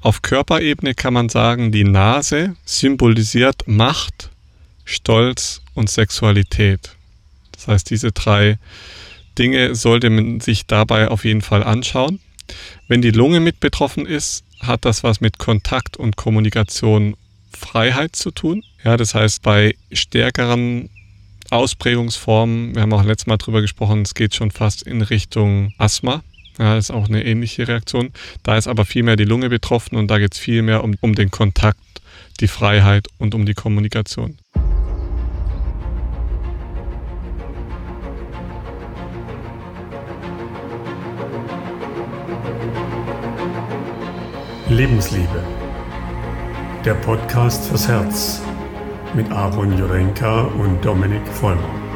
auf Körperebene kann man sagen, die Nase symbolisiert Macht, Stolz und Sexualität. Das heißt, diese drei Dinge sollte man sich dabei auf jeden Fall anschauen. Wenn die Lunge mit betroffen ist, hat das was mit Kontakt und Kommunikation Freiheit zu tun. Ja, das heißt, bei stärkeren Ausprägungsformen, wir haben auch letztes Mal drüber gesprochen, es geht schon fast in Richtung Asthma. Ja, ist auch eine ähnliche Reaktion. Da ist aber viel mehr die Lunge betroffen und da geht es viel mehr um, um den Kontakt, die Freiheit und um die Kommunikation. Lebensliebe. Der Podcast fürs Herz mit Aaron Jurenka und Dominik Vollmer.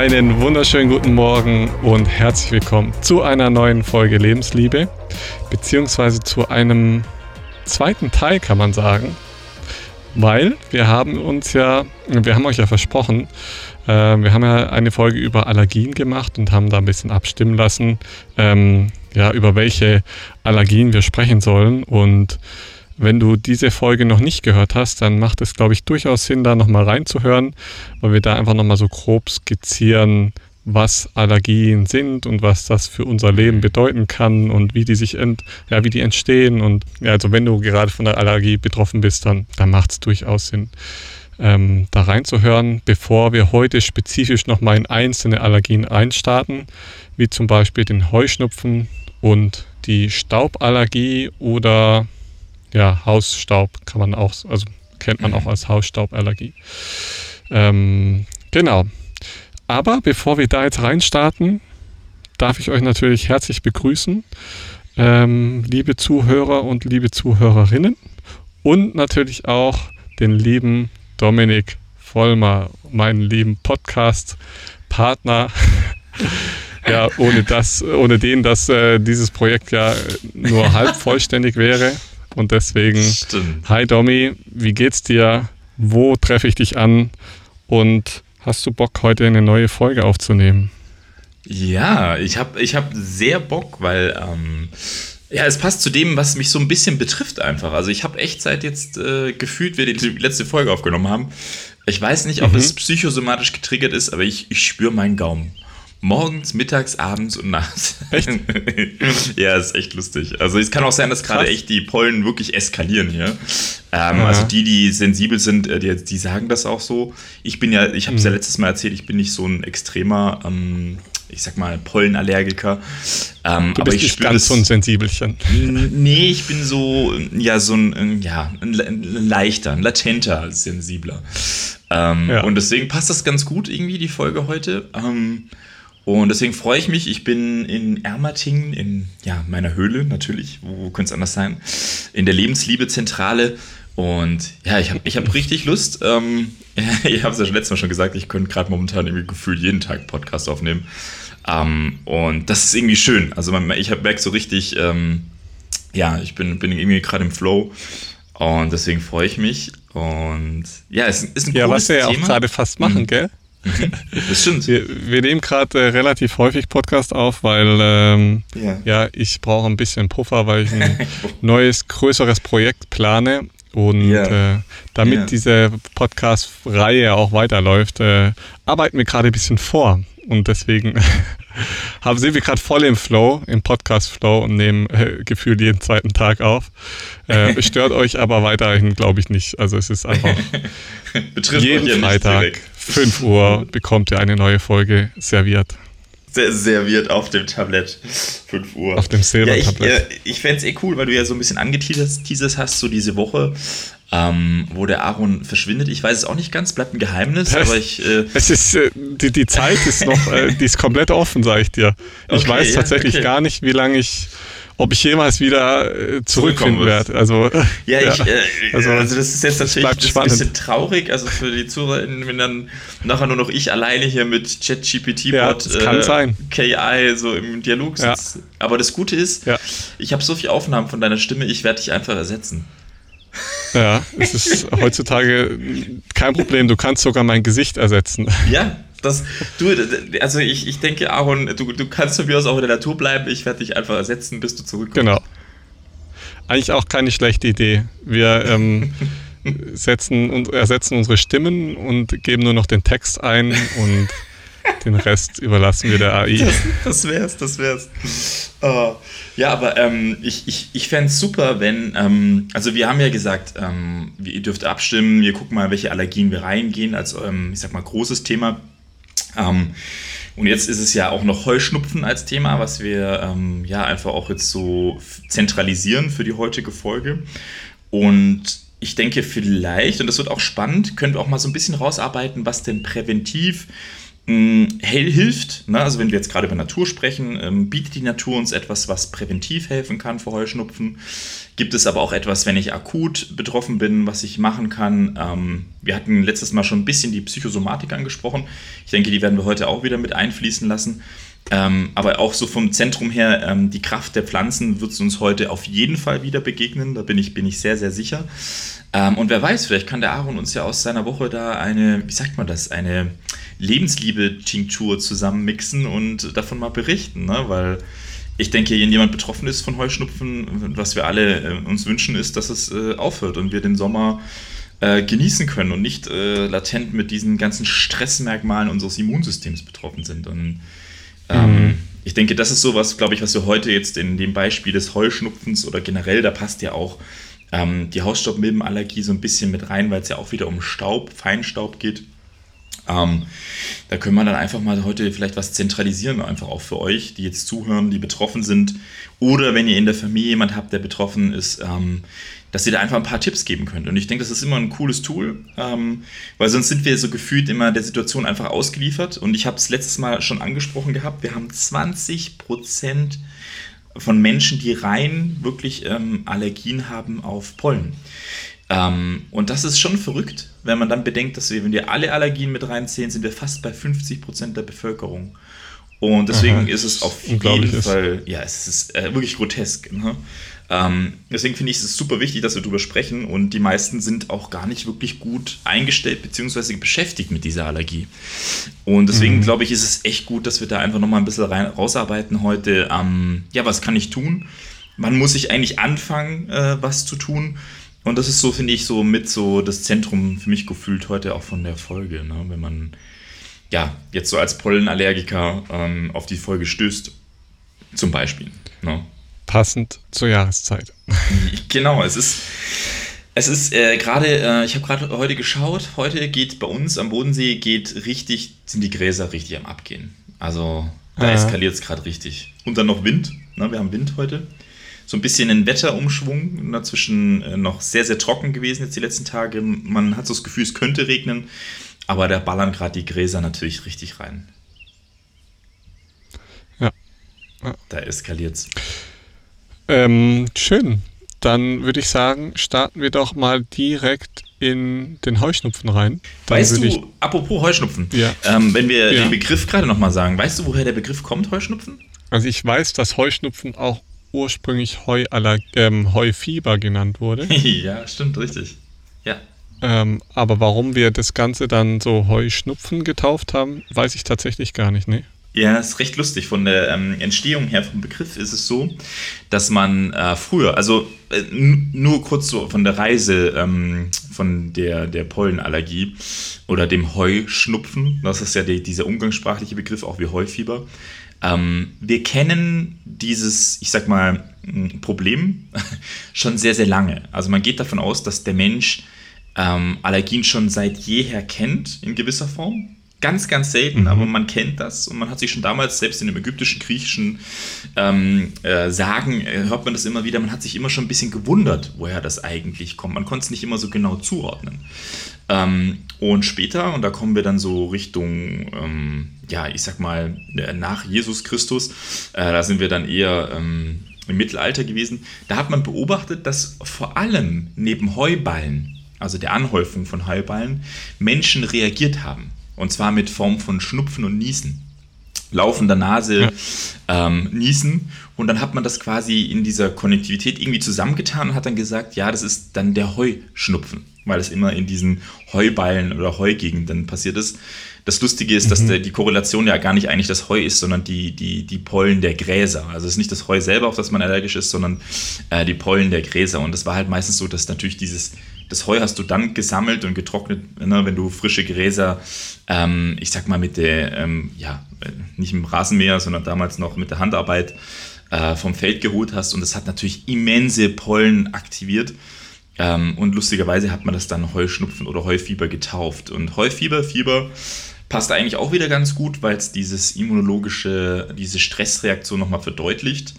Einen wunderschönen guten Morgen und herzlich willkommen zu einer neuen Folge Lebensliebe, beziehungsweise zu einem zweiten Teil, kann man sagen. Weil wir haben uns ja, wir haben euch ja versprochen, äh, wir haben ja eine Folge über Allergien gemacht und haben da ein bisschen abstimmen lassen, ähm, ja, über welche Allergien wir sprechen sollen. Und wenn du diese Folge noch nicht gehört hast, dann macht es, glaube ich, durchaus Sinn, da nochmal reinzuhören, weil wir da einfach nochmal so grob skizzieren, was Allergien sind und was das für unser Leben bedeuten kann und wie die sich ent, ja, wie die entstehen. Und ja, also wenn du gerade von der Allergie betroffen bist, dann, dann macht es durchaus Sinn, ähm, da reinzuhören, bevor wir heute spezifisch nochmal in einzelne Allergien einstarten, wie zum Beispiel den Heuschnupfen und die Stauballergie oder ja, Hausstaub kann man auch, also kennt man auch als Hausstauballergie. Ähm, genau. Aber bevor wir da jetzt reinstarten, darf ich euch natürlich herzlich begrüßen, ähm, liebe Zuhörer und liebe Zuhörerinnen und natürlich auch den lieben Dominik Vollmer, meinen lieben Podcast-Partner. ja, ohne das, ohne den, dass äh, dieses Projekt ja nur halb vollständig wäre. Und deswegen, Stimmt. hi Domi, wie geht's dir? Wo treffe ich dich an? Und Hast du Bock, heute eine neue Folge aufzunehmen? Ja, ich habe ich hab sehr Bock, weil ähm, ja, es passt zu dem, was mich so ein bisschen betrifft einfach. Also ich habe echt seit jetzt äh, gefühlt, wir die letzte Folge aufgenommen haben. Ich weiß nicht, ob mhm. es psychosomatisch getriggert ist, aber ich, ich spüre meinen Gaumen. Morgens, mittags, abends und nachts. Echt? ja, ist echt lustig. Also es kann auch sein, dass gerade echt die Pollen wirklich eskalieren hier. Ähm, ja. Also die, die sensibel sind, äh, die, die, sagen das auch so. Ich bin ja, ich habe es mhm. ja letztes Mal erzählt, ich bin nicht so ein extremer, ähm, ich sag mal, Pollenallergiker. Ähm, du bist aber ich nicht ganz so ein Sensibelchen. Nee, ich bin so, ja, so ein, ja, ein, leichter, ein latenter Sensibler. Ähm, ja. Und deswegen passt das ganz gut irgendwie, die Folge heute. Ähm, und deswegen freue ich mich. Ich bin in Ermatingen, in ja, meiner Höhle natürlich. Wo, wo könnte es anders sein? In der Lebensliebezentrale. Und ja, ich habe ich hab richtig Lust. Ähm, ich habe es ja schon letztes Mal schon gesagt, ich könnte gerade momentan irgendwie gefühlt jeden Tag Podcast aufnehmen. Ähm, und das ist irgendwie schön. Also man, ich merke so richtig, ähm, ja, ich bin, bin irgendwie gerade im Flow. Und deswegen freue ich mich. Und ja, es ist ein ja, cooles Thema. Ja, was wir ja auch gerade fast machen, mhm. gell? Das stimmt. Wir, wir nehmen gerade äh, relativ häufig Podcast auf, weil ähm, ja. ja. ich brauche ein bisschen Puffer, weil ich ein neues, größeres Projekt plane. Und ja. äh, damit ja. diese Podcast-Reihe auch weiterläuft, äh, arbeiten wir gerade ein bisschen vor. Und deswegen haben, sind wir gerade voll im Flow, im Podcast-Flow und nehmen äh, gefühlt jeden zweiten Tag auf. Äh, stört euch aber weiterhin, glaube ich, nicht. Also es ist einfach jeden Freitag 5 Uhr bekommt ihr eine neue Folge serviert. Serviert auf dem Tablett. 5 Uhr. Auf dem Silber-Tablett. Ja, ich, äh, ich fände es eh cool, weil du ja so ein bisschen angeteasert hast, so diese Woche, ähm, wo der Aaron verschwindet. Ich weiß es auch nicht ganz, bleibt ein Geheimnis, aber ich. Äh es ist, äh, die, die Zeit ist noch, äh, die ist komplett offen, sage ich dir. Ich okay, weiß tatsächlich ja, okay. gar nicht, wie lange ich ob ich jemals wieder äh, zurückfinden werde. Also, ja, ich, äh, also, also, das ist jetzt natürlich das ein bisschen traurig, also für die ZuhörerInnen, wenn dann nachher nur noch ich alleine hier mit ChatGPT-Bot, ja, äh, KI so im Dialog sitze. Ja. Aber das Gute ist, ja. ich habe so viele Aufnahmen von deiner Stimme, ich werde dich einfach ersetzen. Ja, es ist heutzutage kein Problem. Du kannst sogar mein Gesicht ersetzen. Ja, das, du, also ich, ich denke, Aaron, du, du kannst von mir aus auch in der Natur bleiben. Ich werde dich einfach ersetzen, bis du zurückkommst. Genau. Eigentlich auch keine schlechte Idee. Wir ähm, setzen und ersetzen unsere Stimmen und geben nur noch den Text ein und den Rest überlassen wir der AI. Das, das wär's, das wär's. Uh, ja, aber ähm, ich, ich, ich fände es super, wenn, ähm, also wir haben ja gesagt, ähm, ihr dürft abstimmen, wir gucken mal, welche Allergien wir reingehen, als, ähm, ich sag mal, großes Thema. Ähm, und jetzt ist es ja auch noch Heuschnupfen als Thema, was wir ähm, ja einfach auch jetzt so zentralisieren für die heutige Folge. Und ich denke vielleicht, und das wird auch spannend, können wir auch mal so ein bisschen rausarbeiten, was denn präventiv mh, hilft. Ne? Also wenn wir jetzt gerade über Natur sprechen, ähm, bietet die Natur uns etwas, was präventiv helfen kann vor Heuschnupfen. Gibt es aber auch etwas, wenn ich akut betroffen bin, was ich machen kann? Ähm, wir hatten letztes Mal schon ein bisschen die Psychosomatik angesprochen. Ich denke, die werden wir heute auch wieder mit einfließen lassen. Ähm, aber auch so vom Zentrum her, ähm, die Kraft der Pflanzen wird uns heute auf jeden Fall wieder begegnen. Da bin ich, bin ich sehr, sehr sicher. Ähm, und wer weiß, vielleicht kann der Aaron uns ja aus seiner Woche da eine, wie sagt man das, eine Lebensliebe-Tinktur zusammenmixen und davon mal berichten, ne? weil ich denke, wenn jemand betroffen ist von Heuschnupfen, was wir alle äh, uns wünschen, ist, dass es äh, aufhört und wir den Sommer äh, genießen können und nicht äh, latent mit diesen ganzen Stressmerkmalen unseres Immunsystems betroffen sind. Und ähm, mhm. ich denke, das ist sowas, glaube ich, was wir heute jetzt in dem Beispiel des Heuschnupfens oder generell, da passt ja auch ähm, die Hausstaubmilbenallergie so ein bisschen mit rein, weil es ja auch wieder um Staub, Feinstaub geht. Ähm, da können wir dann einfach mal heute vielleicht was zentralisieren, einfach auch für euch, die jetzt zuhören, die betroffen sind. Oder wenn ihr in der Familie jemand habt, der betroffen ist, ähm, dass ihr da einfach ein paar Tipps geben könnt. Und ich denke, das ist immer ein cooles Tool, ähm, weil sonst sind wir so gefühlt immer der Situation einfach ausgeliefert. Und ich habe es letztes Mal schon angesprochen gehabt, wir haben 20 Prozent von Menschen, die rein wirklich ähm, Allergien haben auf Pollen. Ähm, und das ist schon verrückt, wenn man dann bedenkt, dass wir, wenn wir alle Allergien mit reinzählen, sind wir fast bei 50 Prozent der Bevölkerung. Und deswegen Aha, ist es auf jeden Fall, ja, es ist äh, wirklich grotesk. Ne? Ähm, deswegen finde ich es super wichtig, dass wir darüber sprechen und die meisten sind auch gar nicht wirklich gut eingestellt bzw. beschäftigt mit dieser Allergie. Und deswegen mhm. glaube ich, ist es echt gut, dass wir da einfach nochmal ein bisschen rein, rausarbeiten heute. Ähm, ja, was kann ich tun? Wann muss ich eigentlich anfangen, äh, was zu tun? Und das ist so, finde ich, so mit so das Zentrum für mich gefühlt heute auch von der Folge. Ne? Wenn man ja jetzt so als Pollenallergiker ähm, auf die Folge stößt, zum Beispiel. Ne? Passend zur Jahreszeit. Genau, es ist. Es ist äh, gerade, äh, ich habe gerade heute geschaut, heute geht bei uns am Bodensee geht richtig, sind die Gräser richtig am Abgehen. Also da ja. eskaliert es gerade richtig. Und dann noch Wind, ne? wir haben Wind heute. So ein bisschen ein Wetterumschwung, dazwischen äh, noch sehr, sehr trocken gewesen jetzt die letzten Tage. Man hat so das Gefühl, es könnte regnen, aber da ballern gerade die Gräser natürlich richtig rein. Ja. ja. Da eskaliert es. Ähm, schön. Dann würde ich sagen, starten wir doch mal direkt in den Heuschnupfen rein. Dann weißt du, ich, apropos Heuschnupfen, ja. ähm, wenn wir ja. den Begriff gerade nochmal sagen, weißt du, woher der Begriff kommt, Heuschnupfen? Also ich weiß, dass Heuschnupfen auch ursprünglich Heualler ähm, Heufieber genannt wurde. ja, stimmt, richtig. Ja. Ähm, aber warum wir das Ganze dann so Heuschnupfen getauft haben, weiß ich tatsächlich gar nicht, ne? Ja, ist recht lustig. Von der ähm, Entstehung her vom Begriff ist es so, dass man äh, früher, also äh, nur kurz so von der Reise ähm, von der, der Pollenallergie oder dem Heuschnupfen, das ist ja die, dieser umgangssprachliche Begriff, auch wie Heufieber. Ähm, wir kennen dieses, ich sag mal, Problem schon sehr, sehr lange. Also man geht davon aus, dass der Mensch ähm, Allergien schon seit jeher kennt, in gewisser Form Ganz, ganz selten, mhm. aber man kennt das und man hat sich schon damals, selbst in dem ägyptischen, griechischen ähm, äh, Sagen, äh, hört man das immer wieder, man hat sich immer schon ein bisschen gewundert, woher das eigentlich kommt. Man konnte es nicht immer so genau zuordnen. Ähm, und später, und da kommen wir dann so Richtung, ähm, ja, ich sag mal, äh, nach Jesus Christus, äh, da sind wir dann eher ähm, im Mittelalter gewesen, da hat man beobachtet, dass vor allem neben Heuballen, also der Anhäufung von Heuballen, Menschen reagiert haben. Und zwar mit Form von Schnupfen und Niesen. laufender Nase ja. ähm, niesen. Und dann hat man das quasi in dieser Konnektivität irgendwie zusammengetan und hat dann gesagt, ja, das ist dann der Heuschnupfen, weil es immer in diesen Heuballen oder Heugegenden passiert ist. Das Lustige ist, dass mhm. der, die Korrelation ja gar nicht eigentlich das Heu ist, sondern die, die, die Pollen der Gräser. Also es ist nicht das Heu selber, auf das man allergisch ist, sondern äh, die Pollen der Gräser. Und es war halt meistens so, dass natürlich dieses das Heu hast du dann gesammelt und getrocknet, ne, wenn du frische Gräser, ähm, ich sag mal mit der, ähm, ja, nicht im Rasenmäher, sondern damals noch mit der Handarbeit äh, vom Feld geholt hast. Und das hat natürlich immense Pollen aktiviert. Ähm, und lustigerweise hat man das dann Heuschnupfen oder Heufieber getauft. Und Heufieber, Fieber passt eigentlich auch wieder ganz gut, weil es dieses immunologische, diese Stressreaktion nochmal verdeutlicht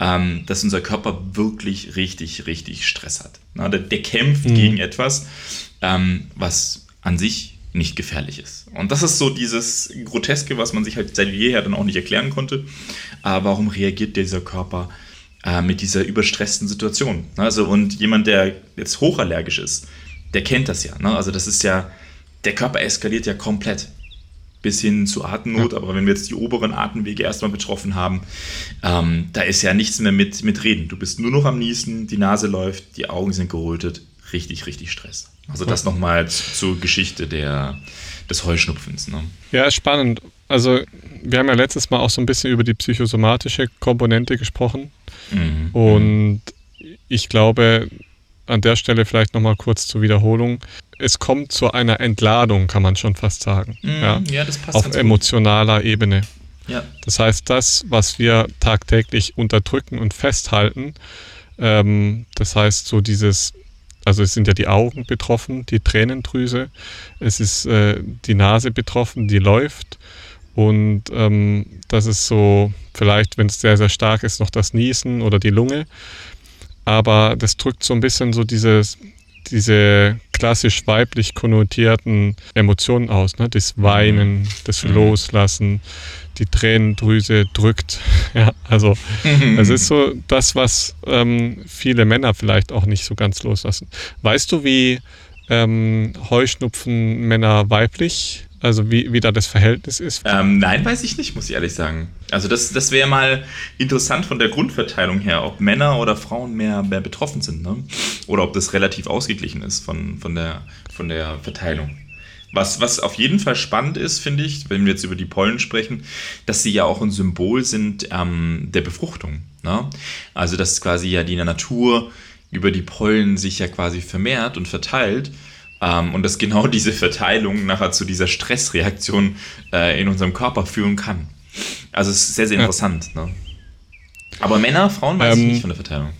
ähm, dass unser Körper wirklich richtig, richtig Stress hat. Na, der, der, kämpft mhm. gegen etwas, ähm, was an sich nicht gefährlich ist. Und das ist so dieses Groteske, was man sich halt seit jeher dann auch nicht erklären konnte. Aber warum reagiert dieser Körper äh, mit dieser überstressten Situation? Also, und jemand, der jetzt hochallergisch ist, der kennt das ja. Ne? Also, das ist ja, der Körper eskaliert ja komplett bis hin zu Atemnot. Ja. Aber wenn wir jetzt die oberen Atemwege erstmal betroffen haben, ähm, da ist ja nichts mehr mit, mit Reden. Du bist nur noch am Niesen, die Nase läuft, die Augen sind gerötet. Richtig, richtig Stress. Also das nochmal zur Geschichte der, des Heuschnupfens. Ne? Ja, spannend. Also wir haben ja letztes Mal auch so ein bisschen über die psychosomatische Komponente gesprochen. Mhm. Und ich glaube, an der Stelle vielleicht nochmal kurz zur Wiederholung es kommt zu einer Entladung, kann man schon fast sagen. Mm, ja? ja, das passt. Auf emotionaler gut. Ebene. Ja. Das heißt, das, was wir tagtäglich unterdrücken und festhalten, ähm, das heißt, so dieses, also es sind ja die Augen betroffen, die Tränendrüse, es ist äh, die Nase betroffen, die läuft. Und ähm, das ist so, vielleicht, wenn es sehr, sehr stark ist, noch das Niesen oder die Lunge. Aber das drückt so ein bisschen so dieses, diese klassisch weiblich konnotierten Emotionen aus. Ne? Das Weinen, das mhm. Loslassen, die Tränendrüse drückt. Ja, also es ist so das, was ähm, viele Männer vielleicht auch nicht so ganz loslassen. Weißt du, wie ähm, Heuschnupfen Männer weiblich also wie, wie da das Verhältnis ist? Ähm, nein, weiß ich nicht, muss ich ehrlich sagen. Also das, das wäre mal interessant von der Grundverteilung her, ob Männer oder Frauen mehr, mehr betroffen sind. Ne? Oder ob das relativ ausgeglichen ist von, von, der, von der Verteilung. Was, was auf jeden Fall spannend ist, finde ich, wenn wir jetzt über die Pollen sprechen, dass sie ja auch ein Symbol sind ähm, der Befruchtung. Ne? Also dass quasi ja die Natur über die Pollen sich ja quasi vermehrt und verteilt ähm, und dass genau diese Verteilung nachher zu dieser Stressreaktion äh, in unserem Körper führen kann. Also es ist sehr, sehr interessant. Ja. Ne? Aber Männer, Frauen weiß ähm, ich nicht von der Verteilung.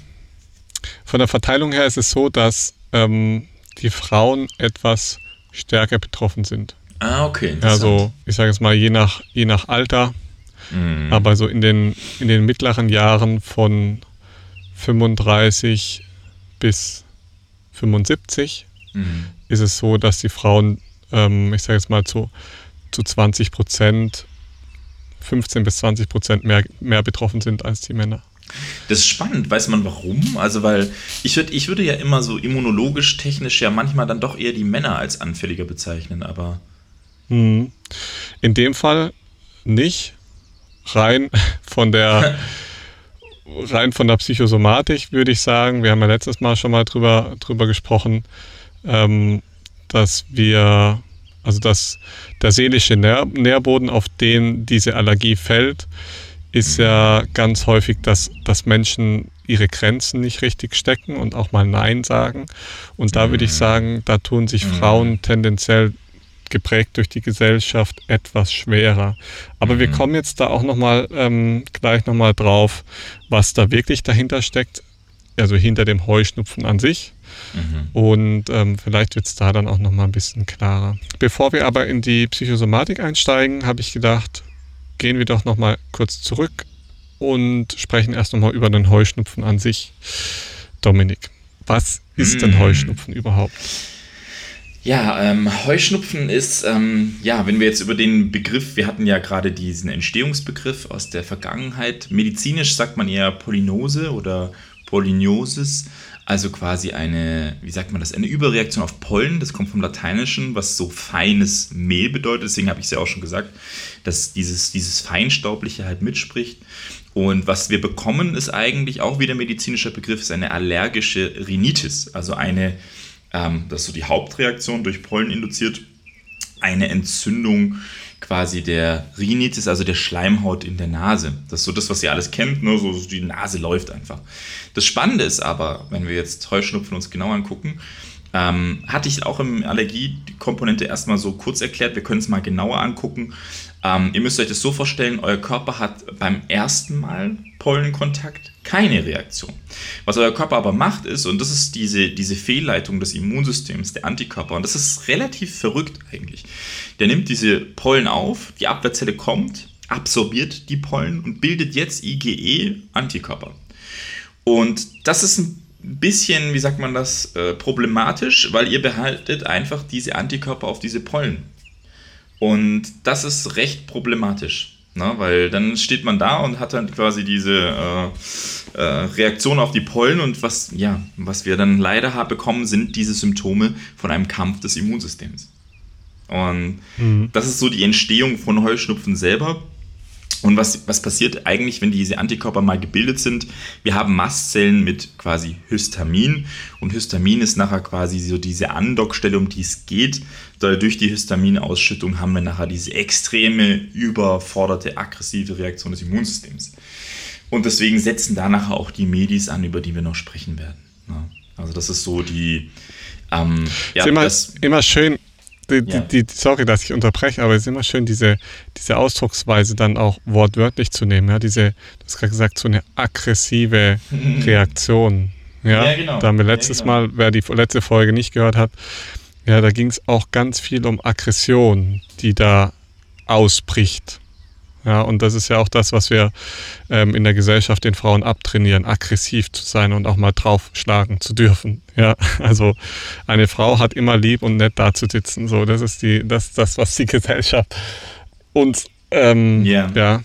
Von der Verteilung her ist es so, dass ähm, die Frauen etwas stärker betroffen sind. Ah, okay. Also ich sage jetzt mal je nach, je nach Alter, mhm. aber so in den, in den mittleren Jahren von 35 bis 75 mhm ist es so, dass die Frauen, ähm, ich sage jetzt mal zu, zu 20 Prozent, 15 bis 20 Prozent mehr, mehr betroffen sind als die Männer. Das ist spannend. Weiß man warum? Also, weil ich, würd, ich würde ja immer so immunologisch, technisch ja manchmal dann doch eher die Männer als anfälliger bezeichnen, aber. Hm. In dem Fall nicht. Rein von der. rein von der Psychosomatik würde ich sagen, wir haben ja letztes Mal schon mal drüber, drüber gesprochen, ähm, dass wir, also dass der seelische Nähr Nährboden, auf den diese Allergie fällt, ist ja ganz häufig, dass, dass Menschen ihre Grenzen nicht richtig stecken und auch mal Nein sagen. Und da würde ich mhm. sagen, da tun sich mhm. Frauen tendenziell geprägt durch die Gesellschaft etwas schwerer. Aber mhm. wir kommen jetzt da auch nochmal ähm, gleich nochmal drauf, was da wirklich dahinter steckt, also hinter dem Heuschnupfen an sich. Mhm. Und ähm, vielleicht wird es da dann auch nochmal ein bisschen klarer. Bevor wir aber in die Psychosomatik einsteigen, habe ich gedacht, gehen wir doch nochmal kurz zurück und sprechen erst nochmal über den Heuschnupfen an sich. Dominik, was ist mhm. denn Heuschnupfen überhaupt? Ja, ähm, Heuschnupfen ist, ähm, ja, wenn wir jetzt über den Begriff, wir hatten ja gerade diesen Entstehungsbegriff aus der Vergangenheit. Medizinisch sagt man eher Polynose oder Polyniosis. Also quasi eine, wie sagt man das, eine Überreaktion auf Pollen. Das kommt vom Lateinischen, was so feines Mehl bedeutet. Deswegen habe ich es ja auch schon gesagt, dass dieses, dieses Feinstaubliche halt mitspricht. Und was wir bekommen, ist eigentlich auch wieder medizinischer Begriff, ist eine allergische Rhinitis. Also eine, ähm, das ist so die Hauptreaktion durch Pollen induziert, eine Entzündung quasi der Rhinitis, also der Schleimhaut in der Nase. Das ist so das, was ihr alles kennt, ne? so, die Nase läuft einfach. Das Spannende ist aber, wenn wir jetzt Heuschnupfen uns genau angucken, ähm, hatte ich auch im Allergiekomponente erstmal so kurz erklärt, wir können es mal genauer angucken. Ähm, ihr müsst euch das so vorstellen, euer Körper hat beim ersten Mal Pollenkontakt keine Reaktion. Was euer Körper aber macht ist, und das ist diese, diese Fehlleitung des Immunsystems, der Antikörper, und das ist relativ verrückt eigentlich. Der nimmt diese Pollen auf, die Abwehrzelle kommt, absorbiert die Pollen und bildet jetzt IgE-Antikörper. Und das ist ein bisschen, wie sagt man das, äh, problematisch, weil ihr behaltet einfach diese Antikörper auf diese Pollen. Und das ist recht problematisch. Ne? Weil dann steht man da und hat dann quasi diese äh, äh, Reaktion auf die Pollen und was, ja, was wir dann leider haben bekommen, sind diese Symptome von einem Kampf des Immunsystems. Und mhm. das ist so die Entstehung von Heuschnupfen selber. Und was, was passiert eigentlich, wenn diese Antikörper mal gebildet sind? Wir haben Mastzellen mit quasi Histamin und Histamin ist nachher quasi so diese Andockstelle, um die es geht. Durch die Histaminausschüttung haben wir nachher diese extreme, überforderte, aggressive Reaktion des Immunsystems. Und deswegen setzen da nachher auch die Medis an, über die wir noch sprechen werden. Also das ist so die... Ähm, ja, ist immer, immer schön, die, ja. die, sorry, dass ich unterbreche, aber es ist immer schön, diese, diese Ausdrucksweise dann auch wortwörtlich zu nehmen. Ja? Diese, du hast gerade gesagt, so eine aggressive Reaktion. Ja, ja genau. Da haben wir letztes ja, genau. Mal, wer die letzte Folge nicht gehört hat, ja, da ging es auch ganz viel um Aggression, die da ausbricht. Ja, und das ist ja auch das, was wir ähm, in der Gesellschaft den Frauen abtrainieren, aggressiv zu sein und auch mal draufschlagen zu dürfen. Ja, also eine Frau hat immer lieb und nett da zu sitzen. So, das ist die, das, das, was die Gesellschaft uns ähm, yeah. ja,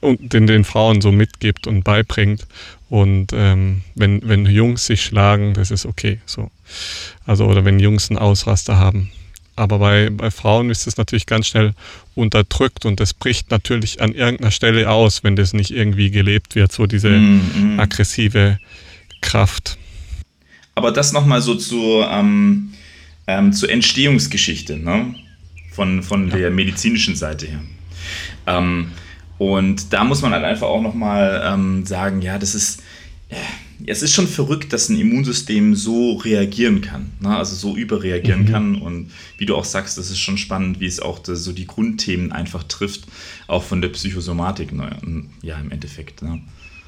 und den, den Frauen so mitgibt und beibringt. Und ähm, wenn, wenn Jungs sich schlagen, das ist okay. So. Also, oder wenn Jungs einen Ausraster haben, aber bei, bei Frauen ist es natürlich ganz schnell unterdrückt und das bricht natürlich an irgendeiner Stelle aus, wenn das nicht irgendwie gelebt wird, so diese mm, mm. aggressive Kraft. Aber das nochmal so zur, ähm, ähm, zur Entstehungsgeschichte ne? von, von ja. der medizinischen Seite her. Ähm, und da muss man halt einfach auch nochmal ähm, sagen, ja, das ist, äh, es ist schon verrückt, dass ein Immunsystem so reagieren kann, ne? also so überreagieren mhm. kann. Und wie du auch sagst, das ist schon spannend, wie es auch das, so die Grundthemen einfach trifft, auch von der Psychosomatik, ne? ja, im Endeffekt. Ne?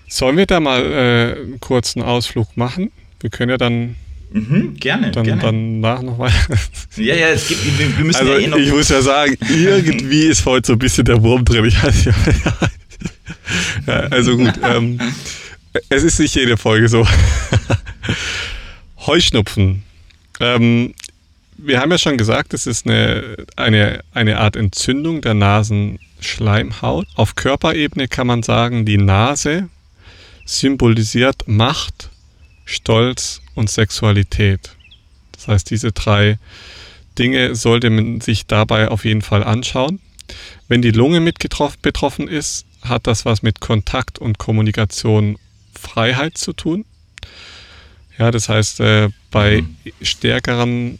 Sollen wir da mal äh, einen kurzen Ausflug machen? Wir können ja dann Mhm, gerne, dann, gerne. Danach noch weiter. Ja, ja, es gibt, wir, müssen also, ja eh noch. Ich muss ja sagen, irgendwie ist heute so ein bisschen der Wurm drin. Ich weiß, ja, also gut. Ähm, es ist nicht jede Folge so. Heuschnupfen. Ähm, wir haben ja schon gesagt, es ist eine, eine, eine Art Entzündung der Nasenschleimhaut. Auf Körperebene kann man sagen, die Nase symbolisiert Macht, Stolz und Sexualität. Das heißt, diese drei Dinge sollte man sich dabei auf jeden Fall anschauen. Wenn die Lunge mit betroffen ist, hat das was mit Kontakt und Kommunikation Freiheit zu tun. Ja, das heißt, äh, bei mhm. stärkeren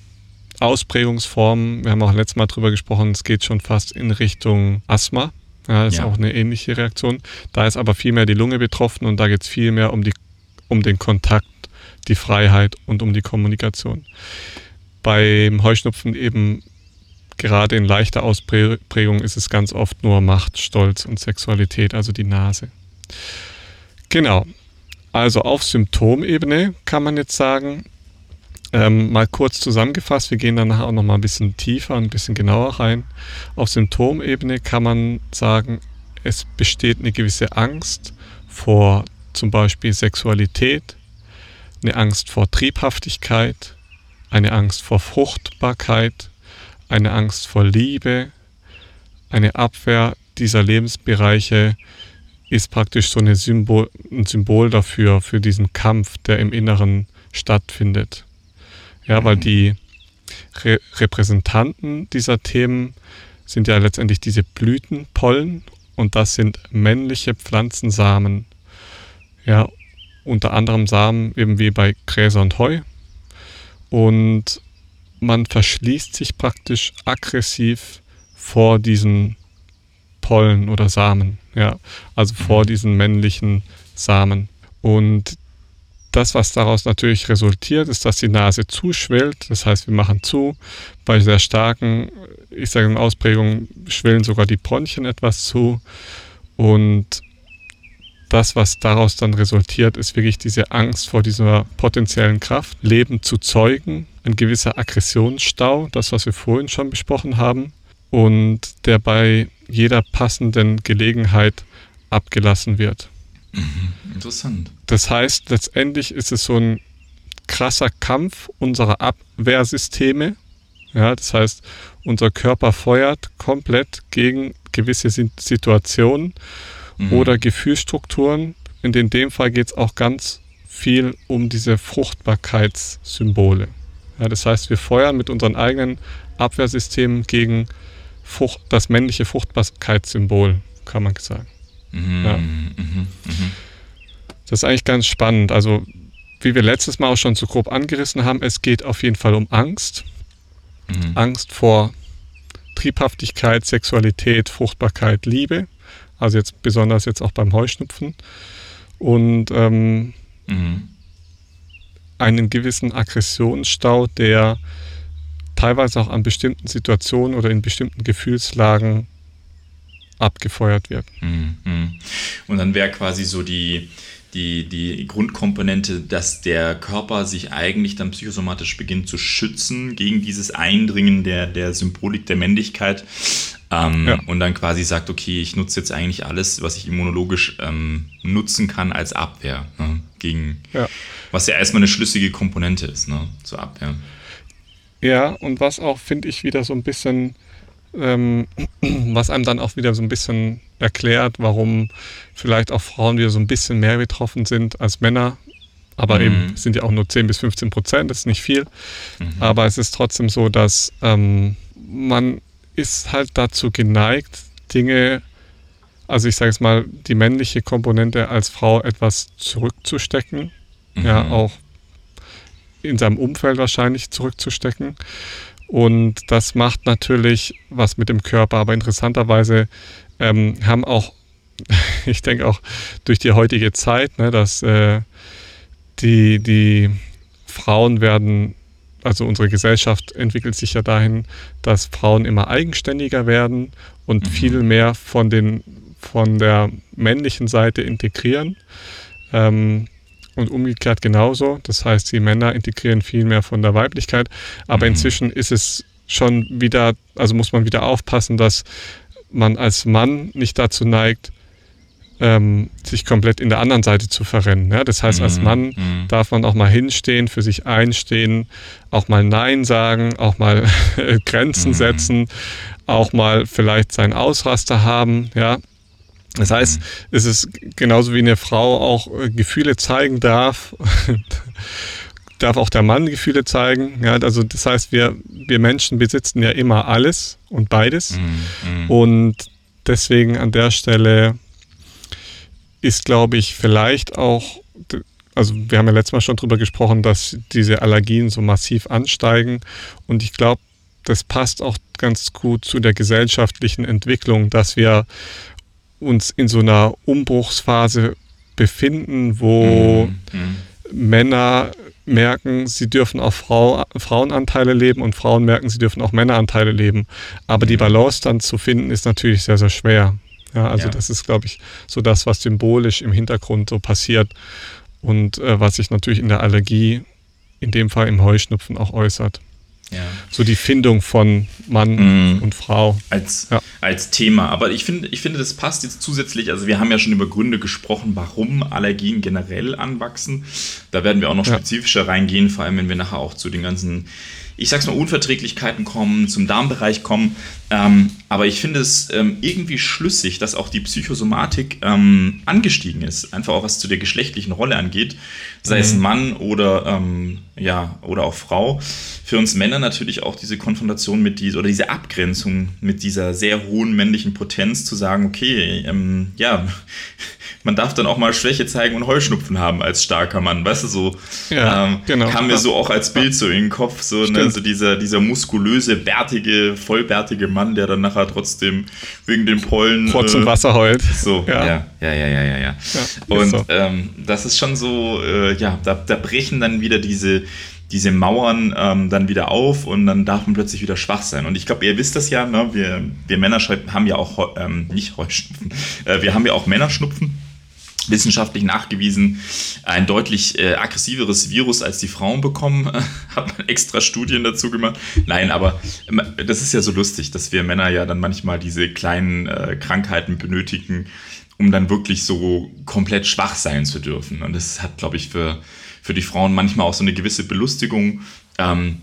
Ausprägungsformen, wir haben auch letztes Mal drüber gesprochen, es geht schon fast in Richtung Asthma. Ja, ist ja. auch eine ähnliche Reaktion. Da ist aber viel mehr die Lunge betroffen und da geht es viel mehr um, die, um den Kontakt, die Freiheit und um die Kommunikation. Beim Heuschnupfen eben gerade in leichter Ausprägung ist es ganz oft nur Macht, Stolz und Sexualität, also die Nase. Genau. Also auf Symptomebene kann man jetzt sagen, ähm, mal kurz zusammengefasst, wir gehen dann auch noch mal ein bisschen tiefer und ein bisschen genauer rein. Auf Symptomebene kann man sagen, es besteht eine gewisse Angst vor zum Beispiel Sexualität, eine Angst vor Triebhaftigkeit, eine Angst vor Fruchtbarkeit, eine Angst vor Liebe, eine Abwehr dieser Lebensbereiche, ist praktisch so eine Symbol, ein Symbol dafür, für diesen Kampf, der im Inneren stattfindet. Ja, weil die Re Repräsentanten dieser Themen sind ja letztendlich diese Blütenpollen und das sind männliche Pflanzensamen. Ja, unter anderem Samen eben wie bei Gräser und Heu. Und man verschließt sich praktisch aggressiv vor diesen Pollen oder Samen, ja, also vor mhm. diesen männlichen Samen. Und das, was daraus natürlich resultiert, ist, dass die Nase zuschwillt. Das heißt, wir machen zu. Bei sehr starken, ich sage in Ausprägungen, schwillen sogar die Bronchien etwas zu. Und das, was daraus dann resultiert, ist wirklich diese Angst vor dieser potenziellen Kraft, Leben zu zeugen, ein gewisser Aggressionsstau, das, was wir vorhin schon besprochen haben, und der bei jeder passenden Gelegenheit abgelassen wird. Mhm, interessant. Das heißt, letztendlich ist es so ein krasser Kampf unserer Abwehrsysteme. Ja, das heißt, unser Körper feuert komplett gegen gewisse Situationen mhm. oder Gefühlsstrukturen. Und in dem Fall geht es auch ganz viel um diese Fruchtbarkeitssymbole. Ja, das heißt, wir feuern mit unseren eigenen Abwehrsystemen gegen Frucht, das männliche Fruchtbarkeitssymbol, kann man sagen. Mhm, ja. Mhm, mhm. Das ist eigentlich ganz spannend. Also, wie wir letztes Mal auch schon so grob angerissen haben, es geht auf jeden Fall um Angst. Mhm. Angst vor Triebhaftigkeit, Sexualität, Fruchtbarkeit, Liebe. Also jetzt besonders jetzt auch beim Heuschnupfen. Und ähm, mhm. einen gewissen Aggressionsstau, der teilweise auch an bestimmten Situationen oder in bestimmten Gefühlslagen abgefeuert wird. Mhm. mhm. Und dann wäre quasi so die, die, die Grundkomponente, dass der Körper sich eigentlich dann psychosomatisch beginnt zu schützen gegen dieses Eindringen der, der Symbolik der Männlichkeit. Ähm, ja. Und dann quasi sagt, okay, ich nutze jetzt eigentlich alles, was ich immunologisch ähm, nutzen kann als Abwehr ne, gegen, ja. was ja erstmal eine schlüssige Komponente ist ne, zur Abwehr. Ja, und was auch, finde ich, wieder so ein bisschen ähm, was einem dann auch wieder so ein bisschen erklärt, warum vielleicht auch Frauen wieder so ein bisschen mehr betroffen sind als Männer. Aber mhm. eben sind ja auch nur 10 bis 15 Prozent, das ist nicht viel. Mhm. Aber es ist trotzdem so, dass ähm, man ist halt dazu geneigt, Dinge, also ich sage es mal, die männliche Komponente als Frau etwas zurückzustecken. Mhm. Ja, auch in seinem Umfeld wahrscheinlich zurückzustecken. Und das macht natürlich was mit dem Körper, aber interessanterweise ähm, haben auch, ich denke auch durch die heutige Zeit, ne, dass äh, die, die Frauen werden, also unsere Gesellschaft entwickelt sich ja dahin, dass Frauen immer eigenständiger werden und mhm. viel mehr von, den, von der männlichen Seite integrieren. Ähm, und umgekehrt genauso. Das heißt, die Männer integrieren viel mehr von der Weiblichkeit. Aber mhm. inzwischen ist es schon wieder, also muss man wieder aufpassen, dass man als Mann nicht dazu neigt, ähm, sich komplett in der anderen Seite zu verrennen. Ja? Das heißt, als mhm. Mann mhm. darf man auch mal hinstehen, für sich einstehen, auch mal Nein sagen, auch mal Grenzen mhm. setzen, auch mal vielleicht seinen Ausraster haben, ja. Das heißt, mhm. es ist genauso wie eine Frau auch äh, Gefühle zeigen darf, darf auch der Mann Gefühle zeigen. Ja, also das heißt, wir, wir Menschen besitzen ja immer alles und beides. Mhm. Und deswegen an der Stelle ist, glaube ich, vielleicht auch, also wir haben ja letztes Mal schon drüber gesprochen, dass diese Allergien so massiv ansteigen. Und ich glaube, das passt auch ganz gut zu der gesellschaftlichen Entwicklung, dass wir uns in so einer Umbruchsphase befinden, wo mhm. mhm. Männer merken, sie dürfen auch Frau, Frauenanteile leben und Frauen merken, sie dürfen auch Männeranteile leben. Aber mhm. die Balance dann zu finden, ist natürlich sehr, sehr schwer. Ja, also ja. das ist, glaube ich, so das, was symbolisch im Hintergrund so passiert und äh, was sich natürlich in der Allergie, in dem Fall im Heuschnupfen, auch äußert. Ja. So die Findung von Mann mm. und Frau. Als, ja. als Thema. Aber ich finde, ich finde, das passt jetzt zusätzlich. Also, wir haben ja schon über Gründe gesprochen, warum Allergien generell anwachsen. Da werden wir auch noch spezifischer reingehen, vor allem wenn wir nachher auch zu den ganzen ich sag's mal, Unverträglichkeiten kommen, zum Darmbereich kommen. Ähm, aber ich finde es ähm, irgendwie schlüssig, dass auch die Psychosomatik ähm, angestiegen ist. Einfach auch was zu der geschlechtlichen Rolle angeht. Sei mhm. es Mann oder, ähm, ja, oder auch Frau. Für uns Männer natürlich auch diese Konfrontation mit dieser oder diese Abgrenzung mit dieser sehr hohen männlichen Potenz zu sagen, okay, ähm, ja, man darf dann auch mal Schwäche zeigen und Heuschnupfen haben als starker Mann, weißt du, so ja, ähm, genau. kam mir so auch als Bild so in den Kopf, so, ne, so dieser, dieser muskulöse, bärtige, vollbärtige Mann, der dann nachher trotzdem wegen den Pollen Trotz äh, Wasser heult. So, ja, ja, ja, ja, ja, ja. ja. und so. ähm, das ist schon so, äh, ja, da, da brechen dann wieder diese diese Mauern ähm, dann wieder auf und dann darf man plötzlich wieder schwach sein. Und ich glaube, ihr wisst das ja, ne? wir, wir Männer haben ja auch, ähm, nicht Heuschnupfen, äh, wir haben ja auch Männerschnupfen wissenschaftlich nachgewiesen ein deutlich äh, aggressiveres Virus als die Frauen bekommen. Hat man extra Studien dazu gemacht. Nein, aber ähm, das ist ja so lustig, dass wir Männer ja dann manchmal diese kleinen äh, Krankheiten benötigen, um dann wirklich so komplett schwach sein zu dürfen. Und das hat, glaube ich, für, für die Frauen manchmal auch so eine gewisse Belustigung. Ähm,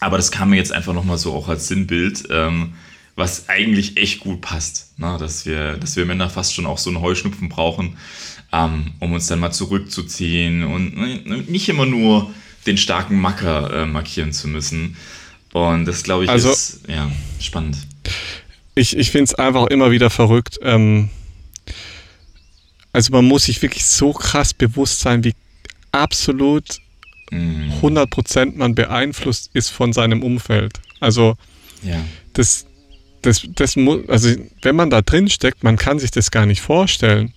aber das kam mir jetzt einfach nochmal so auch als Sinnbild. Ähm, was eigentlich echt gut passt, ne? dass, wir, dass wir Männer fast schon auch so einen Heuschnupfen brauchen, ähm, um uns dann mal zurückzuziehen und ne, nicht immer nur den starken Macker äh, markieren zu müssen. Und das, glaube ich, also, ist ja, spannend. Ich, ich finde es einfach immer wieder verrückt. Ähm, also man muss sich wirklich so krass bewusst sein, wie absolut 100% mm. man beeinflusst ist von seinem Umfeld. Also ja. das, das, das muss, also wenn man da drin steckt, man kann sich das gar nicht vorstellen.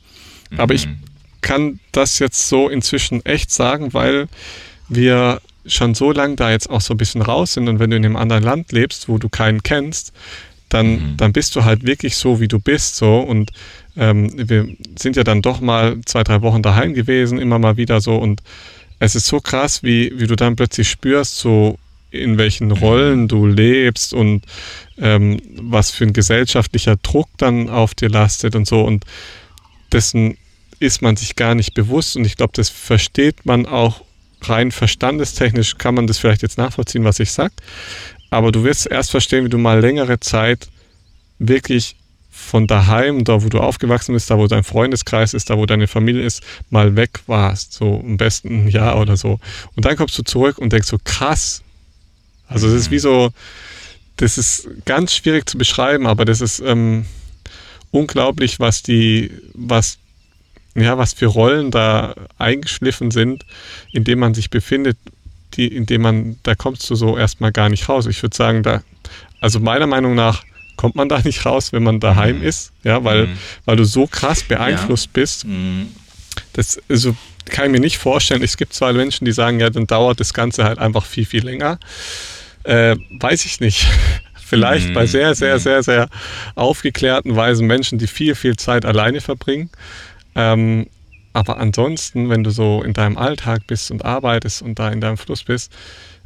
Mhm. Aber ich mhm. kann das jetzt so inzwischen echt sagen, weil wir schon so lange da jetzt auch so ein bisschen raus sind und wenn du in einem anderen Land lebst, wo du keinen kennst, dann, mhm. dann bist du halt wirklich so, wie du bist, so und ähm, wir sind ja dann doch mal zwei, drei Wochen daheim gewesen, immer mal wieder so und es ist so krass, wie, wie du dann plötzlich spürst, so in welchen Rollen du lebst und ähm, was für ein gesellschaftlicher Druck dann auf dir lastet und so. Und dessen ist man sich gar nicht bewusst. Und ich glaube, das versteht man auch rein verstandestechnisch, kann man das vielleicht jetzt nachvollziehen, was ich sage. Aber du wirst erst verstehen, wie du mal längere Zeit wirklich von daheim, da wo du aufgewachsen bist, da wo dein Freundeskreis ist, da wo deine Familie ist, mal weg warst, so am besten ein Jahr oder so. Und dann kommst du zurück und denkst so, krass, also es ist wie so, das ist ganz schwierig zu beschreiben, aber das ist ähm, unglaublich, was die, was, ja, was für Rollen da eingeschliffen sind, in denen man sich befindet, die, in dem man, da kommst du so erstmal gar nicht raus. Ich würde sagen, da, also meiner Meinung nach kommt man da nicht raus, wenn man daheim mhm. ist, ja, weil, mhm. weil du so krass beeinflusst ja. bist. Mhm. Das, also kann ich mir nicht vorstellen. Es gibt zwar Menschen, die sagen, ja, dann dauert das Ganze halt einfach viel, viel länger. Äh, weiß ich nicht. Vielleicht mhm. bei sehr, sehr, mhm. sehr, sehr aufgeklärten, weisen Menschen, die viel, viel Zeit alleine verbringen. Ähm, aber ansonsten, wenn du so in deinem Alltag bist und arbeitest und da in deinem Fluss bist,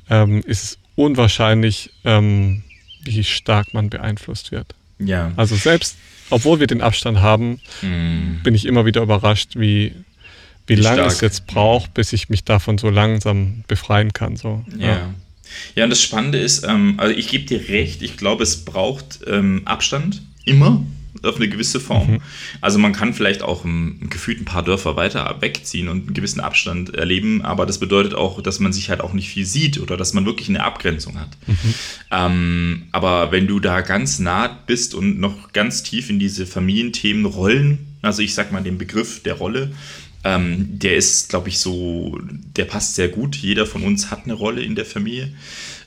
ähm, ist es unwahrscheinlich, ähm, wie stark man beeinflusst wird. Ja. Also selbst, obwohl wir den Abstand haben, mm. bin ich immer wieder überrascht, wie, wie, wie lange es jetzt braucht, bis ich mich davon so langsam befreien kann. So. Ja. ja. Ja, und das Spannende ist, ähm, also ich gebe dir recht, ich glaube, es braucht ähm, Abstand, immer, auf eine gewisse Form. Mhm. Also man kann vielleicht auch im, gefühlt ein paar Dörfer weiter wegziehen und einen gewissen Abstand erleben, aber das bedeutet auch, dass man sich halt auch nicht viel sieht oder dass man wirklich eine Abgrenzung hat. Mhm. Ähm, aber wenn du da ganz nah bist und noch ganz tief in diese Familienthemen rollen, also ich sag mal den Begriff der Rolle, ähm, der ist, glaube ich, so, der passt sehr gut. Jeder von uns hat eine Rolle in der Familie.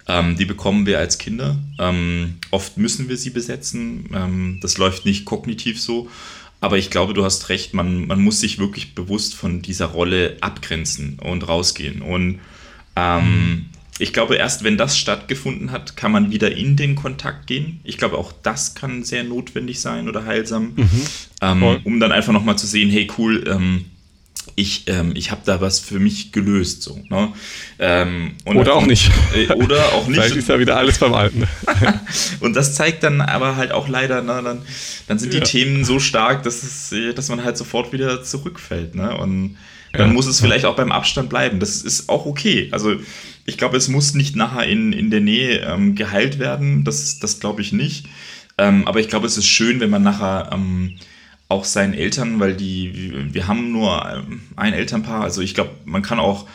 Ähm, die bekommen wir als Kinder. Ähm, oft müssen wir sie besetzen. Ähm, das läuft nicht kognitiv so. Aber ich glaube, du hast recht, man, man muss sich wirklich bewusst von dieser Rolle abgrenzen und rausgehen. Und mhm. ich glaube, erst wenn das stattgefunden hat, kann man wieder in den Kontakt gehen. Ich glaube, auch das kann sehr notwendig sein oder heilsam, mhm. ähm, um dann einfach nochmal zu sehen, hey cool, ähm, ich, ähm, ich habe da was für mich gelöst. So, ne? ähm, oder auch nicht. Äh, oder auch nicht. Vielleicht ist ja wieder alles beim Alten. und das zeigt dann aber halt auch leider, ne, dann, dann sind die ja. Themen so stark, dass, es, dass man halt sofort wieder zurückfällt. Ne? Und dann ja. muss es vielleicht auch beim Abstand bleiben. Das ist auch okay. Also ich glaube, es muss nicht nachher in, in der Nähe ähm, geheilt werden. Das, das glaube ich nicht. Ähm, aber ich glaube, es ist schön, wenn man nachher ähm, auch seinen Eltern, weil die, wir haben nur ähm, ein Elternpaar, also ich glaube, man kann auch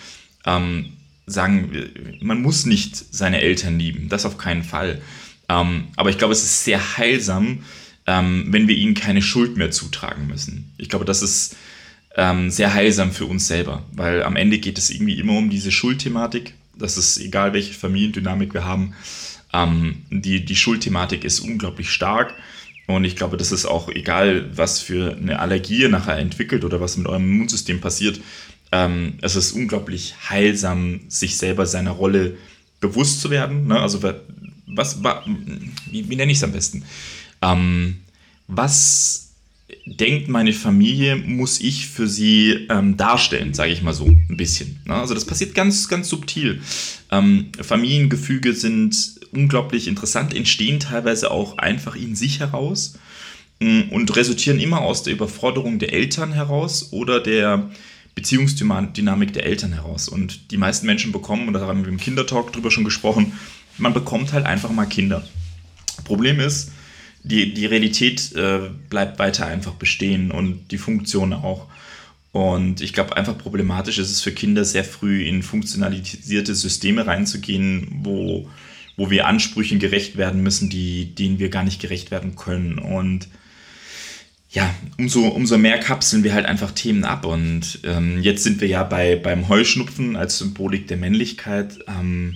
ähm, sagen, man muss nicht seine Eltern lieben, das auf keinen Fall. Ähm, aber ich glaube, es ist sehr heilsam, ähm, wenn wir ihnen keine Schuld mehr zutragen müssen. Ich glaube, das ist ähm, sehr heilsam für uns selber, weil am Ende geht es irgendwie immer um diese Schuldthematik. Das ist egal, welche Familiendynamik wir haben. Ähm, die, die Schuldthematik ist unglaublich stark. Und ich glaube, das ist auch egal, was für eine Allergie nachher entwickelt oder was mit eurem Immunsystem passiert. Ähm, es ist unglaublich heilsam, sich selber seiner Rolle bewusst zu werden. Ne? Also, was, was wie, wie nenne ich es am besten? Ähm, was denkt meine Familie, muss ich für sie ähm, darstellen, sage ich mal so ein bisschen. Ne? Also das passiert ganz, ganz subtil. Ähm, Familiengefüge sind unglaublich interessant, entstehen teilweise auch einfach in sich heraus mm, und resultieren immer aus der Überforderung der Eltern heraus oder der Beziehungsdynamik der Eltern heraus. Und die meisten Menschen bekommen, und da haben wir im Kindertalk drüber schon gesprochen, man bekommt halt einfach mal Kinder. Problem ist, die, die Realität äh, bleibt weiter einfach bestehen und die Funktion auch. Und ich glaube, einfach problematisch ist es für Kinder sehr früh in funktionalisierte Systeme reinzugehen, wo, wo wir Ansprüchen gerecht werden müssen, die, denen wir gar nicht gerecht werden können. Und ja, umso, umso mehr kapseln wir halt einfach Themen ab. Und ähm, jetzt sind wir ja bei, beim Heuschnupfen als Symbolik der Männlichkeit. Ähm,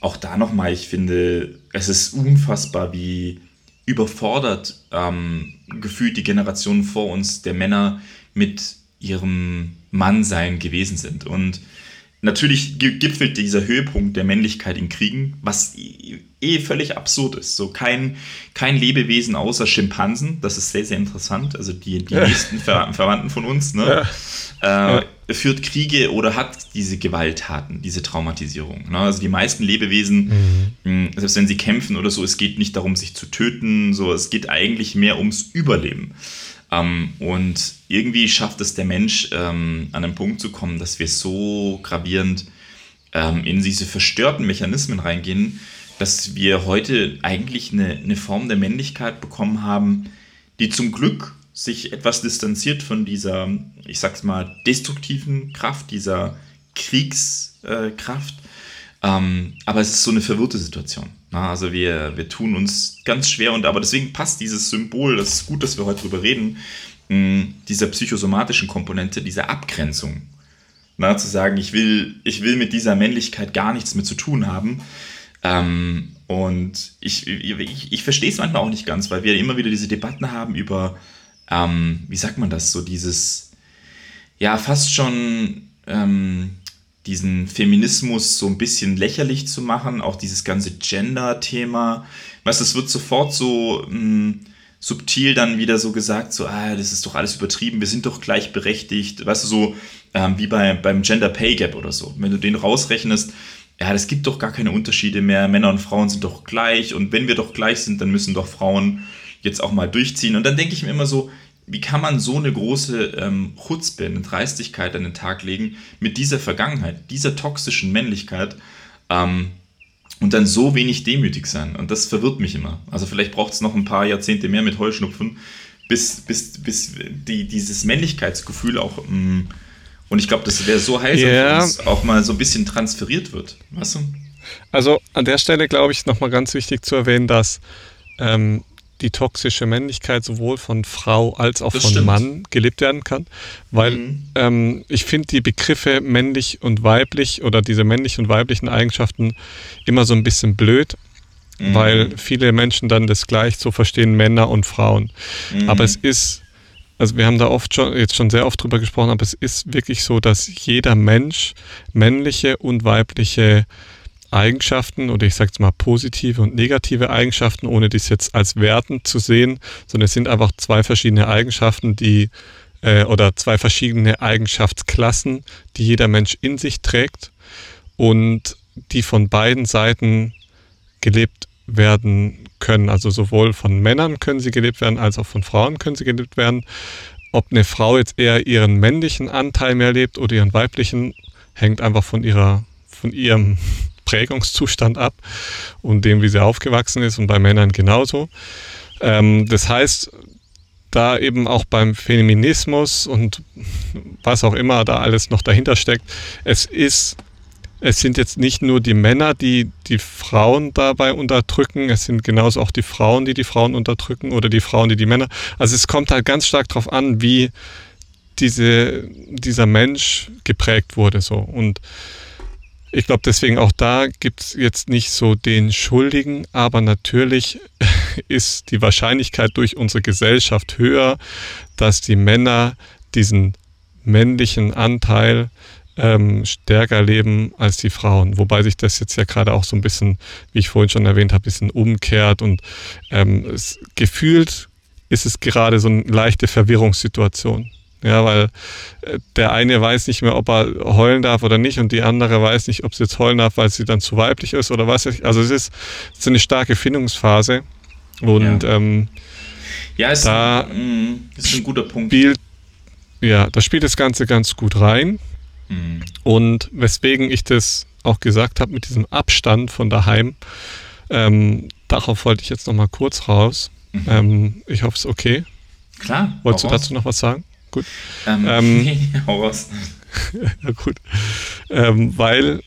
auch da nochmal, ich finde, es ist unfassbar, wie überfordert ähm, gefühlt die Generation vor uns der Männer mit ihrem Mannsein gewesen sind. Und natürlich gipfelt dieser Höhepunkt der Männlichkeit in Kriegen, was eh völlig absurd ist. So kein, kein Lebewesen außer Schimpansen, das ist sehr, sehr interessant. Also die, die nächsten Ver Verwandten von uns, ne? Ja. Äh, führt Kriege oder hat diese Gewalttaten, diese Traumatisierung. Ne? Also die meisten Lebewesen, mhm. selbst wenn sie kämpfen oder so, es geht nicht darum, sich zu töten, so, es geht eigentlich mehr ums Überleben. Ähm, und irgendwie schafft es der Mensch, ähm, an einen Punkt zu kommen, dass wir so gravierend ähm, in diese verstörten Mechanismen reingehen, dass wir heute eigentlich eine, eine Form der Männlichkeit bekommen haben, die zum Glück sich etwas distanziert von dieser, ich sag's mal, destruktiven Kraft, dieser Kriegskraft. Äh, aber es ist so eine verwirrte Situation. Na, also wir, wir tun uns ganz schwer und aber deswegen passt dieses Symbol, das ist gut, dass wir heute drüber reden, dieser psychosomatischen Komponente, dieser Abgrenzung. Na, zu sagen, ich will, ich will mit dieser Männlichkeit gar nichts mehr zu tun haben. Ähm, und ich, ich, ich verstehe es manchmal auch nicht ganz, weil wir immer wieder diese Debatten haben über ähm, wie sagt man das, so dieses, ja, fast schon ähm, diesen Feminismus so ein bisschen lächerlich zu machen, auch dieses ganze Gender-Thema. Weißt du, es wird sofort so mh, hm, subtil dann wieder so gesagt, so, ah, das ist doch alles übertrieben, wir sind doch gleichberechtigt, weißt du, so ähm, wie bei, beim Gender Pay Gap oder so. Wenn du den rausrechnest, ja, es gibt doch gar keine Unterschiede mehr, Männer und Frauen sind doch gleich und wenn wir doch gleich sind, dann müssen doch Frauen jetzt auch mal durchziehen. Und dann denke ich mir immer so, wie kann man so eine große ähm, Chutzpe, eine Dreistigkeit an den Tag legen mit dieser Vergangenheit, dieser toxischen Männlichkeit ähm, und dann so wenig demütig sein? Und das verwirrt mich immer. Also vielleicht braucht es noch ein paar Jahrzehnte mehr mit Heuschnupfen, bis, bis, bis die, dieses Männlichkeitsgefühl auch, ähm, und ich glaube, das wäre so heilsam, ja. dass auch mal so ein bisschen transferiert wird. Weißt du? Also an der Stelle glaube ich nochmal ganz wichtig zu erwähnen, dass ähm, die toxische Männlichkeit sowohl von Frau als auch das von stimmt. Mann gelebt werden kann. Weil mhm. ähm, ich finde die Begriffe männlich und weiblich oder diese männlichen und weiblichen Eigenschaften immer so ein bisschen blöd, mhm. weil viele Menschen dann das gleich so verstehen, Männer und Frauen. Mhm. Aber es ist, also wir haben da oft schon, jetzt schon sehr oft drüber gesprochen, aber es ist wirklich so, dass jeder Mensch männliche und weibliche Eigenschaften oder ich sage jetzt mal positive und negative Eigenschaften, ohne dies jetzt als Werten zu sehen, sondern es sind einfach zwei verschiedene Eigenschaften, die äh, oder zwei verschiedene Eigenschaftsklassen, die jeder Mensch in sich trägt und die von beiden Seiten gelebt werden können. Also sowohl von Männern können sie gelebt werden, als auch von Frauen können sie gelebt werden. Ob eine Frau jetzt eher ihren männlichen Anteil mehr lebt oder ihren weiblichen, hängt einfach von ihrer, von ihrem Prägungszustand ab und dem, wie sie aufgewachsen ist und bei Männern genauso. Ähm, das heißt, da eben auch beim Feminismus und was auch immer da alles noch dahinter steckt, es ist es sind jetzt nicht nur die Männer, die die Frauen dabei unterdrücken, es sind genauso auch die Frauen, die die Frauen unterdrücken oder die Frauen, die die Männer. Also es kommt halt ganz stark darauf an, wie diese, dieser Mensch geprägt wurde. So. Und ich glaube, deswegen auch da gibt es jetzt nicht so den Schuldigen, aber natürlich ist die Wahrscheinlichkeit durch unsere Gesellschaft höher, dass die Männer diesen männlichen Anteil ähm, stärker leben als die Frauen. Wobei sich das jetzt ja gerade auch so ein bisschen, wie ich vorhin schon erwähnt habe, ein bisschen umkehrt und ähm, es, gefühlt ist es gerade so eine leichte Verwirrungssituation. Ja, weil äh, der eine weiß nicht mehr, ob er heulen darf oder nicht und die andere weiß nicht, ob sie jetzt heulen darf, weil sie dann zu weiblich ist oder was. Also es ist, es ist eine starke Findungsphase und ja, ähm, ja ist, da ein, ist ein guter Punkt. Spielt, ja, da spielt das Ganze ganz gut rein. Mhm. Und weswegen ich das auch gesagt habe mit diesem Abstand von daheim, ähm, darauf wollte ich jetzt noch mal kurz raus. Mhm. Ähm, ich hoffe, es ist okay. Klar. Wolltest du dazu noch was sagen? Gut. Ähm, ähm, nee, hau raus. ja, gut. Ähm, weil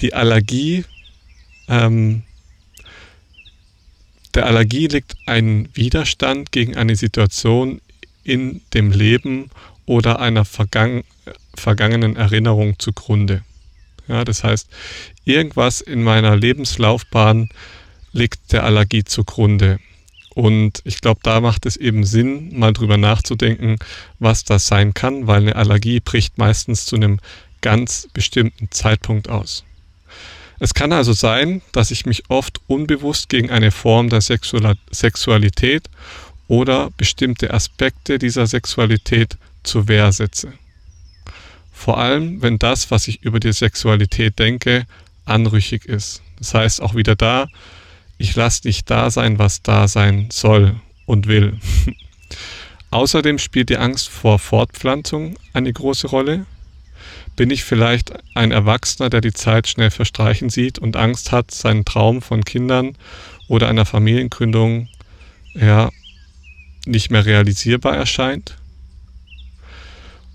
die Allergie, ähm, der Allergie liegt ein Widerstand gegen eine Situation in dem Leben oder einer Vergangen vergangenen Erinnerung zugrunde. Ja, das heißt, irgendwas in meiner Lebenslaufbahn liegt der Allergie zugrunde. Und ich glaube, da macht es eben Sinn, mal drüber nachzudenken, was das sein kann, weil eine Allergie bricht meistens zu einem ganz bestimmten Zeitpunkt aus. Es kann also sein, dass ich mich oft unbewusst gegen eine Form der Sexualität oder bestimmte Aspekte dieser Sexualität zur Wehr setze. Vor allem, wenn das, was ich über die Sexualität denke, anrüchig ist. Das heißt auch wieder da, ich lasse nicht da sein, was da sein soll und will. Außerdem spielt die Angst vor Fortpflanzung eine große Rolle. Bin ich vielleicht ein Erwachsener, der die Zeit schnell verstreichen sieht und Angst hat, seinen Traum von Kindern oder einer Familiengründung ja, nicht mehr realisierbar erscheint?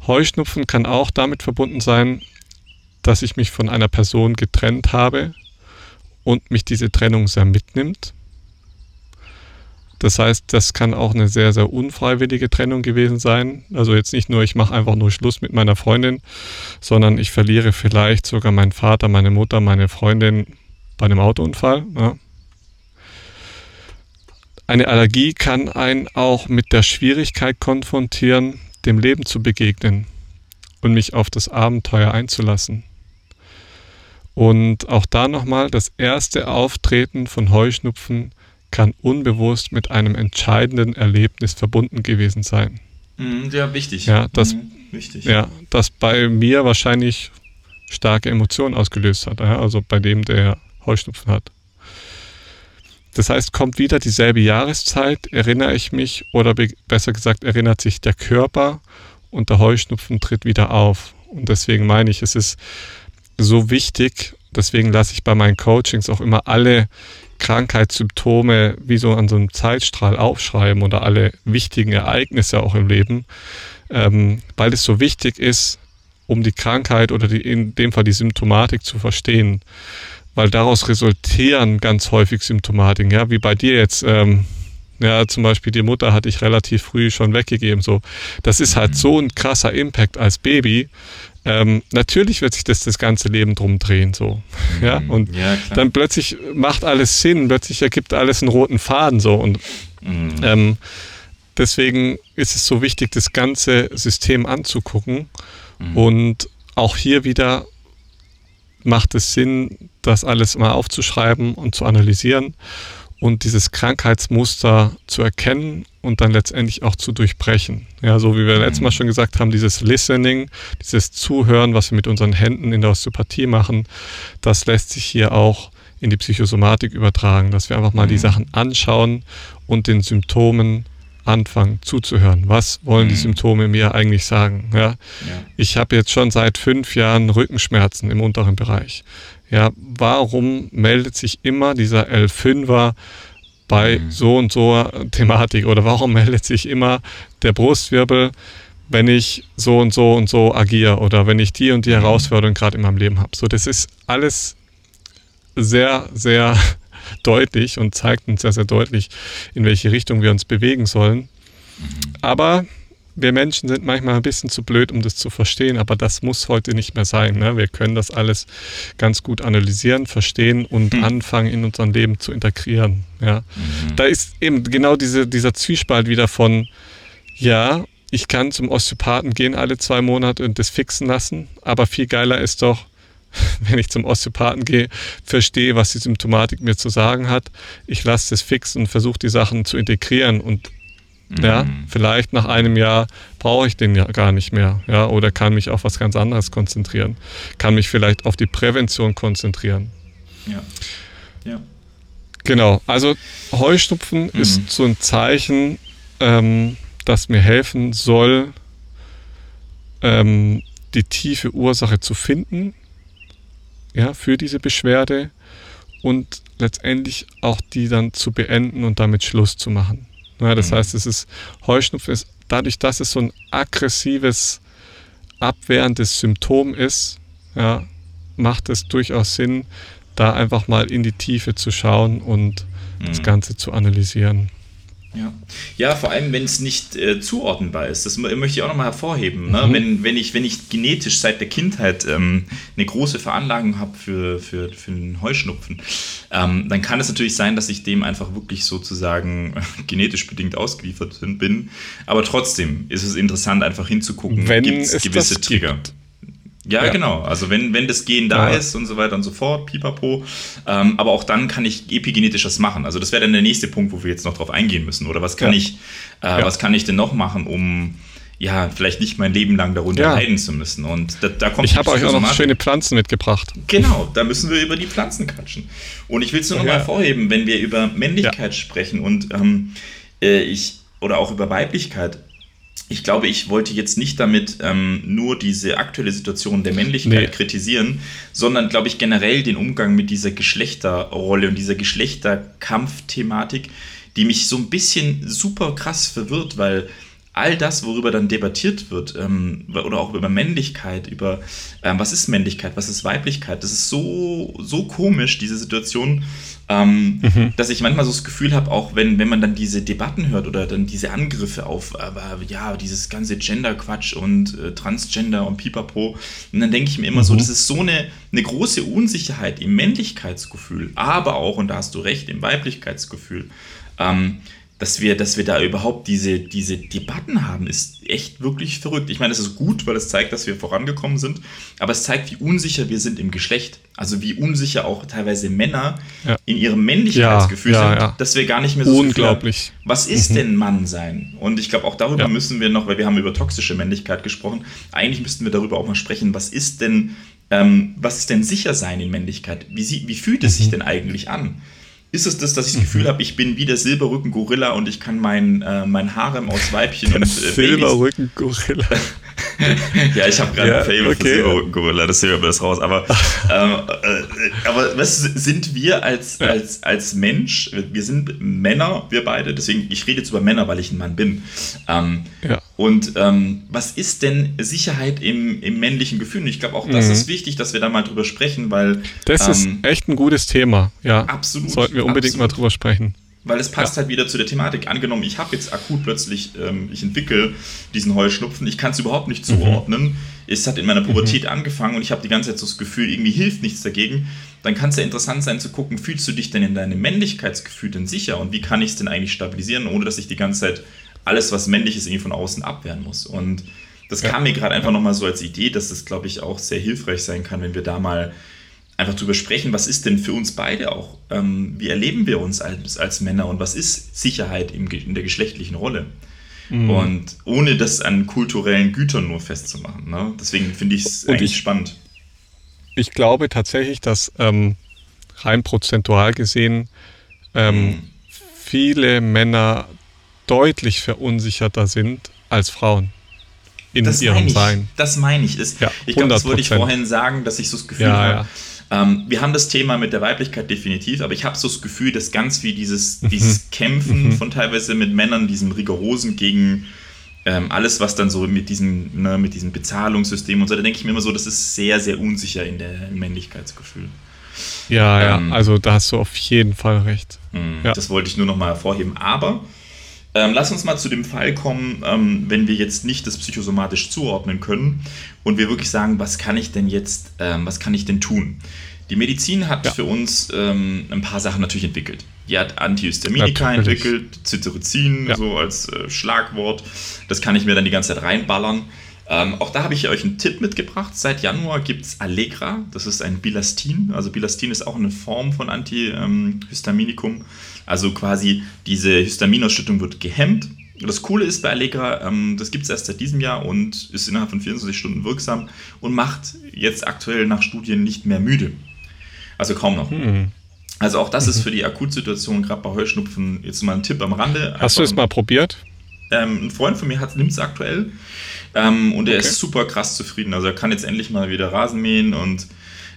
Heuschnupfen kann auch damit verbunden sein, dass ich mich von einer Person getrennt habe und mich diese Trennung sehr mitnimmt. Das heißt, das kann auch eine sehr, sehr unfreiwillige Trennung gewesen sein. Also jetzt nicht nur, ich mache einfach nur Schluss mit meiner Freundin, sondern ich verliere vielleicht sogar meinen Vater, meine Mutter, meine Freundin bei einem Autounfall. Ja. Eine Allergie kann einen auch mit der Schwierigkeit konfrontieren, dem Leben zu begegnen und mich auf das Abenteuer einzulassen. Und auch da nochmal, das erste Auftreten von Heuschnupfen kann unbewusst mit einem entscheidenden Erlebnis verbunden gewesen sein. Mhm, ja, wichtig. Ja, das, mhm, wichtig. Ja, das bei mir wahrscheinlich starke Emotionen ausgelöst hat. Also bei dem, der Heuschnupfen hat. Das heißt, kommt wieder dieselbe Jahreszeit, erinnere ich mich, oder besser gesagt, erinnert sich der Körper und der Heuschnupfen tritt wieder auf. Und deswegen meine ich, es ist so wichtig, deswegen lasse ich bei meinen Coachings auch immer alle Krankheitssymptome wie so an so einem Zeitstrahl aufschreiben oder alle wichtigen Ereignisse auch im Leben, ähm, weil es so wichtig ist, um die Krankheit oder die, in dem Fall die Symptomatik zu verstehen weil daraus resultieren ganz häufig Symptomatiken, ja, wie bei dir jetzt. Ähm, ja, zum Beispiel die Mutter hatte ich relativ früh schon weggegeben. So, das ist halt so ein krasser Impact als Baby. Ähm, natürlich wird sich das das ganze Leben drum drehen, so, mhm. ja. Und ja, dann plötzlich macht alles Sinn, plötzlich ergibt alles einen roten Faden, so und mhm. ähm, deswegen ist es so wichtig, das ganze System anzugucken mhm. und auch hier wieder macht es Sinn, das alles mal aufzuschreiben und zu analysieren und dieses Krankheitsmuster zu erkennen und dann letztendlich auch zu durchbrechen. Ja, so wie wir letztes Mal mhm. schon gesagt haben, dieses Listening, dieses Zuhören, was wir mit unseren Händen in der Osteopathie machen, das lässt sich hier auch in die Psychosomatik übertragen, dass wir einfach mal die mhm. Sachen anschauen und den Symptomen anfangen zuzuhören. Was wollen die mhm. Symptome mir eigentlich sagen? Ja? ja. Ich habe jetzt schon seit fünf Jahren Rückenschmerzen im unteren Bereich. Ja, warum meldet sich immer dieser L5er bei mhm. so und so Thematik oder warum meldet sich immer der Brustwirbel, wenn ich so und so und so agiere oder wenn ich die und die mhm. Herausforderung gerade in meinem Leben habe. So, das ist alles sehr, sehr deutlich und zeigt uns sehr, sehr deutlich, in welche Richtung wir uns bewegen sollen. Mhm. Aber wir Menschen sind manchmal ein bisschen zu blöd, um das zu verstehen, aber das muss heute nicht mehr sein. Ne? Wir können das alles ganz gut analysieren, verstehen und hm. anfangen, in unserem Leben zu integrieren. Ja? Mhm. Da ist eben genau diese, dieser Zwiespalt wieder von, ja, ich kann zum Osteopathen gehen alle zwei Monate und das fixen lassen, aber viel geiler ist doch, wenn ich zum Osteopathen gehe, verstehe, was die Symptomatik mir zu sagen hat. Ich lasse das fixen und versuche die Sachen zu integrieren und Mhm. Ja, vielleicht nach einem Jahr brauche ich den ja gar nicht mehr, ja, oder kann mich auf was ganz anderes konzentrieren, kann mich vielleicht auf die Prävention konzentrieren. Ja. Ja. Genau, also Heuschnupfen mhm. ist so ein Zeichen, ähm, das mir helfen soll, ähm, die tiefe Ursache zu finden, ja, für diese Beschwerde und letztendlich auch die dann zu beenden und damit Schluss zu machen. Ja, das mhm. heißt, es ist Heuschnupfen ist dadurch, dass es so ein aggressives, abwehrendes Symptom ist, ja, macht es durchaus Sinn, da einfach mal in die Tiefe zu schauen und mhm. das Ganze zu analysieren. Ja. ja, vor allem, wenn es nicht äh, zuordnenbar ist. Das möchte ich auch nochmal hervorheben. Ne? Mhm. Wenn, wenn, ich, wenn ich genetisch seit der Kindheit ähm, eine große Veranlagung habe für, für, für den Heuschnupfen, ähm, dann kann es natürlich sein, dass ich dem einfach wirklich sozusagen genetisch bedingt ausgeliefert bin. Aber trotzdem ist es interessant, einfach hinzugucken, gibt es gewisse Trigger. Gibt. Ja, ja, genau. Also wenn, wenn das Gen da ja. ist und so weiter und so fort, pipapo. Ähm, aber auch dann kann ich epigenetisch was machen. Also das wäre dann der nächste Punkt, wo wir jetzt noch drauf eingehen müssen. Oder was kann ja. ich, äh, was kann ich denn noch machen, um ja, vielleicht nicht mein Leben lang darunter ja. leiden zu müssen. Und da, da kommt Ich habe euch auch noch schöne Pflanzen mitgebracht. Genau, da müssen wir über die Pflanzen quatschen. Und ich will es nur noch mal vorheben, wenn wir über Männlichkeit sprechen und ähm, äh, ich oder auch über Weiblichkeit, ich glaube, ich wollte jetzt nicht damit ähm, nur diese aktuelle Situation der Männlichkeit nee. kritisieren, sondern, glaube ich, generell den Umgang mit dieser Geschlechterrolle und dieser Geschlechterkampfthematik, die mich so ein bisschen super krass verwirrt, weil all das, worüber dann debattiert wird, ähm, oder auch über Männlichkeit, über ähm, was ist Männlichkeit, was ist Weiblichkeit, das ist so, so komisch, diese Situation, ähm, mhm. dass ich manchmal so das Gefühl habe, auch wenn, wenn man dann diese Debatten hört oder dann diese Angriffe auf, aber ja, dieses ganze Gender-Quatsch und äh, Transgender und Pipapo, und dann denke ich mir immer mhm. so, das ist so eine, eine große Unsicherheit im Männlichkeitsgefühl, aber auch, und da hast du recht, im Weiblichkeitsgefühl. Ähm, dass wir, dass wir da überhaupt diese, diese Debatten haben, ist echt wirklich verrückt. Ich meine, es ist gut, weil es zeigt, dass wir vorangekommen sind, aber es zeigt, wie unsicher wir sind im Geschlecht. Also wie unsicher auch teilweise Männer ja. in ihrem Männlichkeitsgefühl ja, ja, sind, dass wir gar nicht mehr so Unglaublich. Haben, was ist mhm. denn Mann sein? Und ich glaube, auch darüber müssen wir noch, weil wir haben über toxische Männlichkeit gesprochen, eigentlich müssten wir darüber auch mal sprechen, was ist denn, ähm, was ist denn sicher sein in Männlichkeit? Wie, wie fühlt es mhm. sich denn eigentlich an? Ist es das, dass ich das Gefühl mhm. habe, ich bin wie der Silberrücken-Gorilla und ich kann mein, äh, mein Harem aus Weibchen und äh, Silberrücken-Gorilla. ja, ich habe gerade ja, ein Fable okay. für Silberrücken-Gorilla, das sehen wir das raus. Aber, ähm, äh, aber was sind wir als, ja. als, als Mensch? Wir sind Männer, wir beide, deswegen, ich rede jetzt über Männer, weil ich ein Mann bin. Ähm, ja. Und ähm, was ist denn Sicherheit im, im männlichen Gefühl? Und ich glaube, auch das mhm. ist wichtig, dass wir da mal drüber sprechen, weil. Das ist ähm, echt ein gutes Thema, ja. Absolut. Sollten wir unbedingt absolut. mal drüber sprechen. Weil es passt ja. halt wieder zu der Thematik. Angenommen, ich habe jetzt akut plötzlich, ähm, ich entwickle diesen Heuschnupfen, ich kann es überhaupt nicht mhm. zuordnen. Mhm. Es hat in meiner Pubertät mhm. angefangen und ich habe die ganze Zeit so das Gefühl, irgendwie hilft nichts dagegen. Dann kann es ja interessant sein zu gucken, fühlst du dich denn in deinem Männlichkeitsgefühl denn sicher und wie kann ich es denn eigentlich stabilisieren, ohne dass ich die ganze Zeit alles, was männlich ist, irgendwie von außen abwehren muss. Und das ja. kam mir gerade einfach nochmal so als Idee, dass das, glaube ich, auch sehr hilfreich sein kann, wenn wir da mal einfach drüber sprechen, was ist denn für uns beide auch, ähm, wie erleben wir uns als, als Männer und was ist Sicherheit im, in der geschlechtlichen Rolle? Mhm. Und ohne das an kulturellen Gütern nur festzumachen. Ne? Deswegen finde ich es eigentlich ich, spannend. Ich glaube tatsächlich, dass ähm, rein prozentual gesehen ähm, mhm. viele Männer deutlich verunsicherter sind als Frauen in das ihrem ich, Sein. Das meine ich. Ist, ja, ich glaube, das wollte ich vorhin sagen, dass ich so das Gefühl ja, habe, Ähm, wir haben das Thema mit der Weiblichkeit definitiv, aber ich habe so das Gefühl, dass ganz wie dieses, mhm. dieses Kämpfen mhm. von teilweise mit Männern, diesem rigorosen gegen ähm, alles, was dann so mit diesem, ne, mit diesem Bezahlungssystem und so, da denke ich mir immer so, das ist sehr, sehr unsicher in der im Männlichkeitsgefühl. Ja, ähm, ja, also da hast du auf jeden Fall recht. Mh, ja. Das wollte ich nur noch mal hervorheben. Aber ähm, lass uns mal zu dem Fall kommen, ähm, wenn wir jetzt nicht das psychosomatisch zuordnen können und wir wirklich sagen, was kann ich denn jetzt, ähm, was kann ich denn tun? Die Medizin hat ja. für uns ähm, ein paar Sachen natürlich entwickelt. Die hat Antihistaminika ja, entwickelt, Cetirizin, ja. so als äh, Schlagwort. Das kann ich mir dann die ganze Zeit reinballern. Ähm, auch da habe ich euch einen Tipp mitgebracht. Seit Januar gibt es Allegra. Das ist ein Bilastin. Also Bilastin ist auch eine Form von Antihistaminikum. Also quasi diese Histaminausschüttung wird gehemmt. Das Coole ist bei Allegra, ähm, das gibt es erst seit diesem Jahr und ist innerhalb von 24 Stunden wirksam und macht jetzt aktuell nach Studien nicht mehr müde. Also kaum noch. Mhm. Also auch das mhm. ist für die Akutsituation, gerade bei Heuschnupfen, jetzt mal ein Tipp am Rande. Hast du es mal probiert? Ähm, ein Freund von mir nimmt es aktuell ähm, und er okay. ist super krass zufrieden. Also er kann jetzt endlich mal wieder Rasen mähen und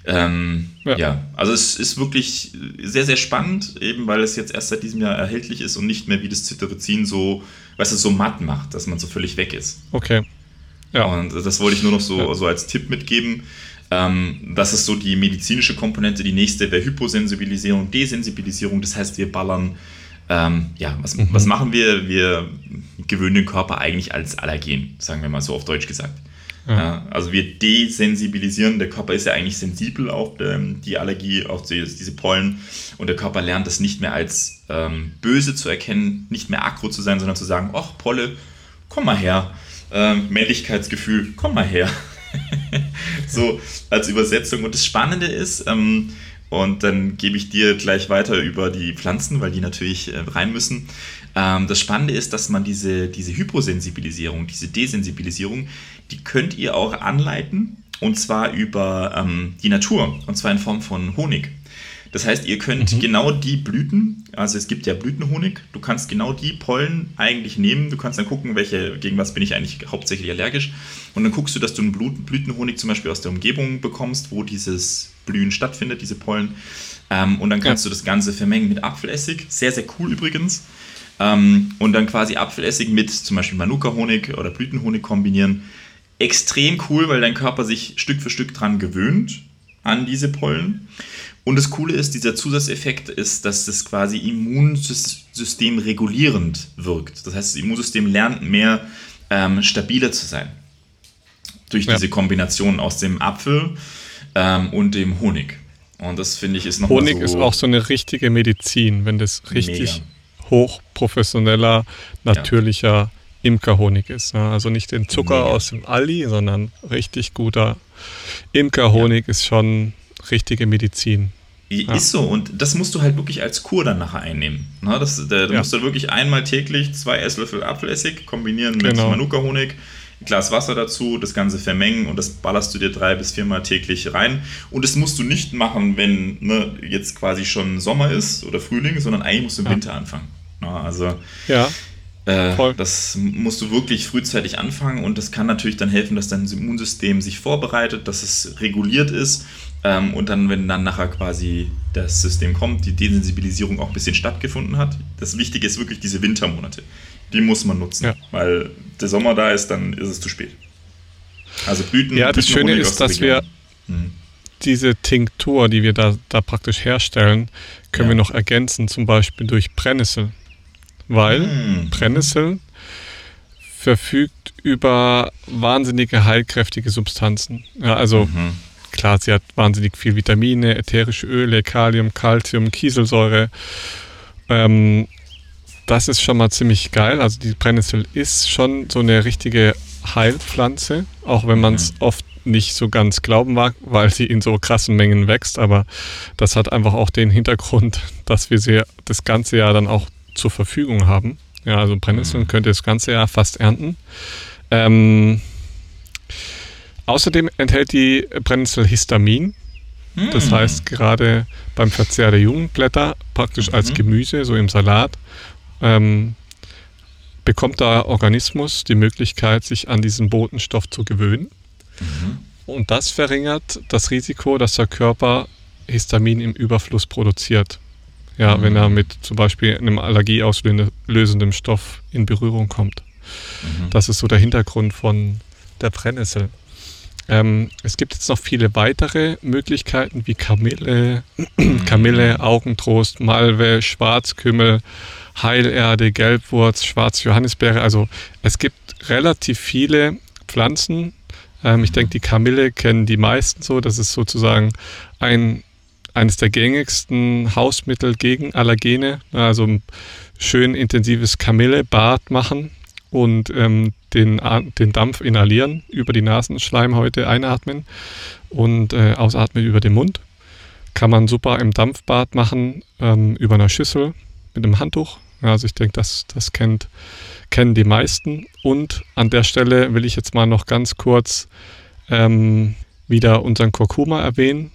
ähm, ja. ja. also es ist wirklich sehr, sehr spannend, eben weil es jetzt erst seit diesem Jahr erhältlich ist und nicht mehr wie das Cetirizin so, weißt du, so matt macht, dass man so völlig weg ist. Okay. Ja. Und das wollte ich nur noch so, ja. so als Tipp mitgeben. Ähm, das ist so die medizinische Komponente. Die nächste wäre Hyposensibilisierung, Desensibilisierung. Das heißt, wir ballern ähm, ja, was, mhm. was machen wir? Wir gewöhnen den Körper eigentlich als Allergen, sagen wir mal so auf Deutsch gesagt. Ja. Ja, also wir desensibilisieren, der Körper ist ja eigentlich sensibel auf ähm, die Allergie, auf die, diese Pollen und der Körper lernt das nicht mehr als ähm, böse zu erkennen, nicht mehr aggro zu sein, sondern zu sagen, ach Polle, komm mal her, ähm, Männlichkeitsgefühl, komm mal her. so als Übersetzung. Und das Spannende ist, ähm, und dann gebe ich dir gleich weiter über die Pflanzen, weil die natürlich äh, rein müssen. Ähm, das Spannende ist, dass man diese, diese Hyposensibilisierung, diese Desensibilisierung, die könnt ihr auch anleiten. Und zwar über ähm, die Natur. Und zwar in Form von Honig. Das heißt, ihr könnt mhm. genau die Blüten, also es gibt ja Blütenhonig, du kannst genau die Pollen eigentlich nehmen. Du kannst dann gucken, welche, gegen was bin ich eigentlich hauptsächlich allergisch. Und dann guckst du, dass du einen Blütenhonig zum Beispiel aus der Umgebung bekommst, wo dieses Blühen stattfindet, diese Pollen. Ähm, und dann kannst ja. du das Ganze vermengen mit Apfelessig. Sehr, sehr cool übrigens. Ähm, und dann quasi Apfelessig mit zum Beispiel Manuka-Honig oder Blütenhonig kombinieren. Extrem cool, weil dein Körper sich Stück für Stück dran gewöhnt an diese Pollen. Und das Coole ist, dieser Zusatzeffekt ist, dass das quasi Immunsystem regulierend wirkt. Das heißt, das Immunsystem lernt mehr ähm, stabiler zu sein. Durch ja. diese Kombination aus dem Apfel ähm, und dem Honig. Und das finde ich ist noch Honig so ist auch so eine richtige Medizin, wenn das richtig mega. hochprofessioneller, natürlicher ja. Imkerhonig ist. Ne? Also nicht den Zucker mega. aus dem Aldi, sondern richtig guter Imkerhonig ja. ist schon richtige Medizin. Ja. Ist so, und das musst du halt wirklich als Kur dann nachher einnehmen. Na, das, da, ja. musst du wirklich einmal täglich zwei Esslöffel Apfelessig kombinieren mit genau. Manuka-Honig ein Glas Wasser dazu, das Ganze vermengen und das ballerst du dir drei bis viermal täglich rein. Und das musst du nicht machen, wenn ne, jetzt quasi schon Sommer ist oder Frühling, sondern eigentlich musst du im ja. Winter anfangen. Na, also ja. Äh, das musst du wirklich frühzeitig anfangen und das kann natürlich dann helfen, dass dein Immunsystem sich vorbereitet, dass es reguliert ist ähm, und dann, wenn dann nachher quasi das System kommt, die Desensibilisierung auch ein bisschen stattgefunden hat. Das Wichtige ist wirklich diese Wintermonate die muss man nutzen. Ja. Weil der Sommer da ist, dann ist es zu spät. Also Blüten. Ja, das Schöne ist, dass wir hm. diese Tinktur, die wir da, da praktisch herstellen, können ja. wir noch ergänzen, zum Beispiel durch Brennnessel. Weil hm. Brennnessel verfügt über wahnsinnige heilkräftige Substanzen. Ja, also mhm. Klar, sie hat wahnsinnig viel Vitamine, ätherische Öle, Kalium, Calcium, Kieselsäure. Ähm, das ist schon mal ziemlich geil. Also die Brennnessel ist schon so eine richtige Heilpflanze, auch wenn man es mhm. oft nicht so ganz glauben mag, weil sie in so krassen Mengen wächst. Aber das hat einfach auch den Hintergrund, dass wir sie das ganze Jahr dann auch zur Verfügung haben. Ja, also Brennnesseln mhm. könnt ihr das ganze Jahr fast ernten. Ähm, außerdem enthält die Brennnessel Histamin. Das mhm. heißt, gerade beim Verzehr der jungen Blätter, praktisch als Gemüse, so im Salat, ähm, bekommt der Organismus die Möglichkeit, sich an diesen Botenstoff zu gewöhnen. Mhm. Und das verringert das Risiko, dass der Körper Histamin im Überfluss produziert. Ja, mhm. wenn er mit zum Beispiel einem allergieauslösenden Stoff in Berührung kommt. Mhm. Das ist so der Hintergrund von der Brennnessel. Ähm, es gibt jetzt noch viele weitere Möglichkeiten wie Kamille. Kamille, Augentrost, Malve, Schwarzkümmel, Heilerde, Gelbwurz, Schwarzjohannisbeere. Also es gibt relativ viele Pflanzen. Ähm, ich denke, die Kamille kennen die meisten so. Das ist sozusagen ein, eines der gängigsten Hausmittel gegen Allergene. Also ein schön intensives Kamillebad machen und ähm, den, den Dampf inhalieren, über die Nasenschleimhäute einatmen und äh, ausatmen über den Mund. Kann man super im Dampfbad machen, ähm, über einer Schüssel mit einem Handtuch. Also ich denke, das, das kennt, kennen die meisten. Und an der Stelle will ich jetzt mal noch ganz kurz ähm, wieder unseren Kurkuma erwähnen.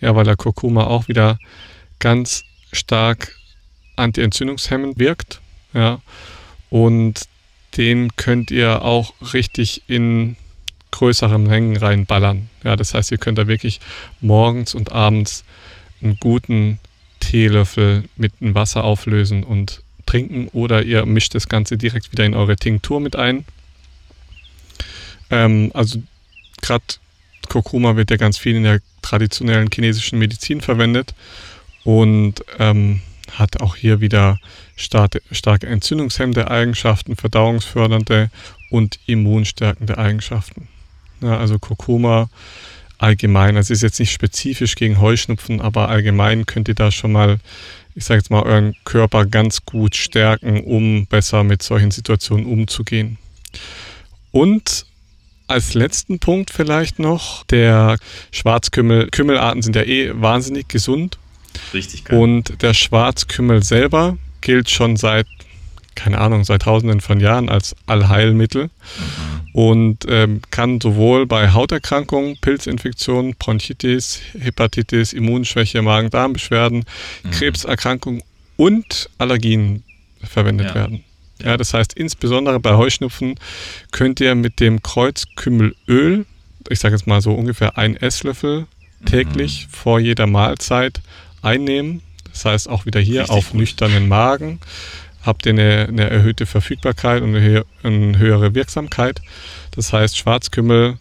Ja, weil der Kurkuma auch wieder ganz stark antientzündungshemmend wirkt. Ja. Und den könnt ihr auch richtig in größeren Mengen reinballern. Ja, das heißt, ihr könnt da wirklich morgens und abends einen guten Teelöffel mit einem Wasser auflösen und trinken oder ihr mischt das Ganze direkt wieder in eure Tinktur mit ein. Ähm, also gerade Kurkuma wird ja ganz viel in der traditionellen chinesischen Medizin verwendet und ähm, hat auch hier wieder starke, entzündungshemmende Eigenschaften, verdauungsfördernde und immunstärkende Eigenschaften. Ja, also Kurkuma allgemein, also ist jetzt nicht spezifisch gegen Heuschnupfen, aber allgemein könnt ihr da schon mal, ich sage jetzt mal, euren Körper ganz gut stärken, um besser mit solchen Situationen umzugehen. Und als letzten Punkt vielleicht noch, der Schwarzkümmel, Kümmelarten sind ja eh wahnsinnig gesund Richtig geil. Und der Schwarzkümmel selber gilt schon seit, keine Ahnung, seit tausenden von Jahren als Allheilmittel mhm. und ähm, kann sowohl bei Hauterkrankungen, Pilzinfektionen, Bronchitis, Hepatitis, Immunschwäche, Magen-Darm-Beschwerden, mhm. Krebserkrankungen und Allergien verwendet ja. werden. Ja, das heißt, insbesondere bei Heuschnupfen könnt ihr mit dem Kreuzkümmelöl, ich sage jetzt mal so ungefähr ein Esslöffel täglich mhm. vor jeder Mahlzeit einnehmen. Das heißt auch wieder hier Richtig auf gut. nüchternen Magen habt ihr eine, eine erhöhte Verfügbarkeit und eine, eine, höhere Wirksamkeit. Das heißt Schwarzkümmel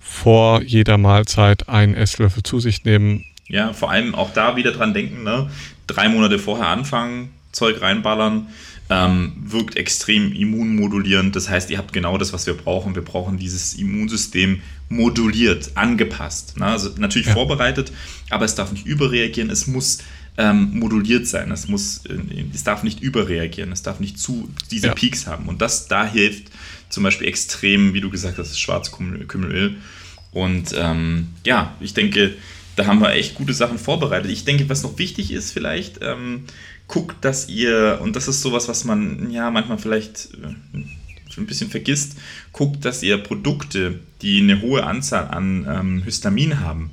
vor jeder Mahlzeit einen Esslöffel zu sich nehmen. Ja, vor allem auch da wieder dran denken, ne? drei Monate vorher anfangen, Zeug reinballern ähm, wirkt extrem immunmodulierend. Das heißt, ihr habt genau das, was wir brauchen. Wir brauchen dieses Immunsystem moduliert, angepasst. Ne? Also natürlich ja. vorbereitet, aber es darf nicht überreagieren. Es muss ähm, moduliert sein. Es, muss, äh, es darf nicht überreagieren. Es darf nicht zu diese ja. Peaks haben. Und das da hilft zum Beispiel extrem, wie du gesagt hast, das Schwarzkümmelöl. Und ähm, ja, ich denke, da haben wir echt gute Sachen vorbereitet. Ich denke, was noch wichtig ist vielleicht, ähm, guckt, dass ihr, und das ist sowas, was man ja manchmal vielleicht äh, ein bisschen vergisst, guckt, dass ihr Produkte, die eine hohe Anzahl an ähm, Histamin haben,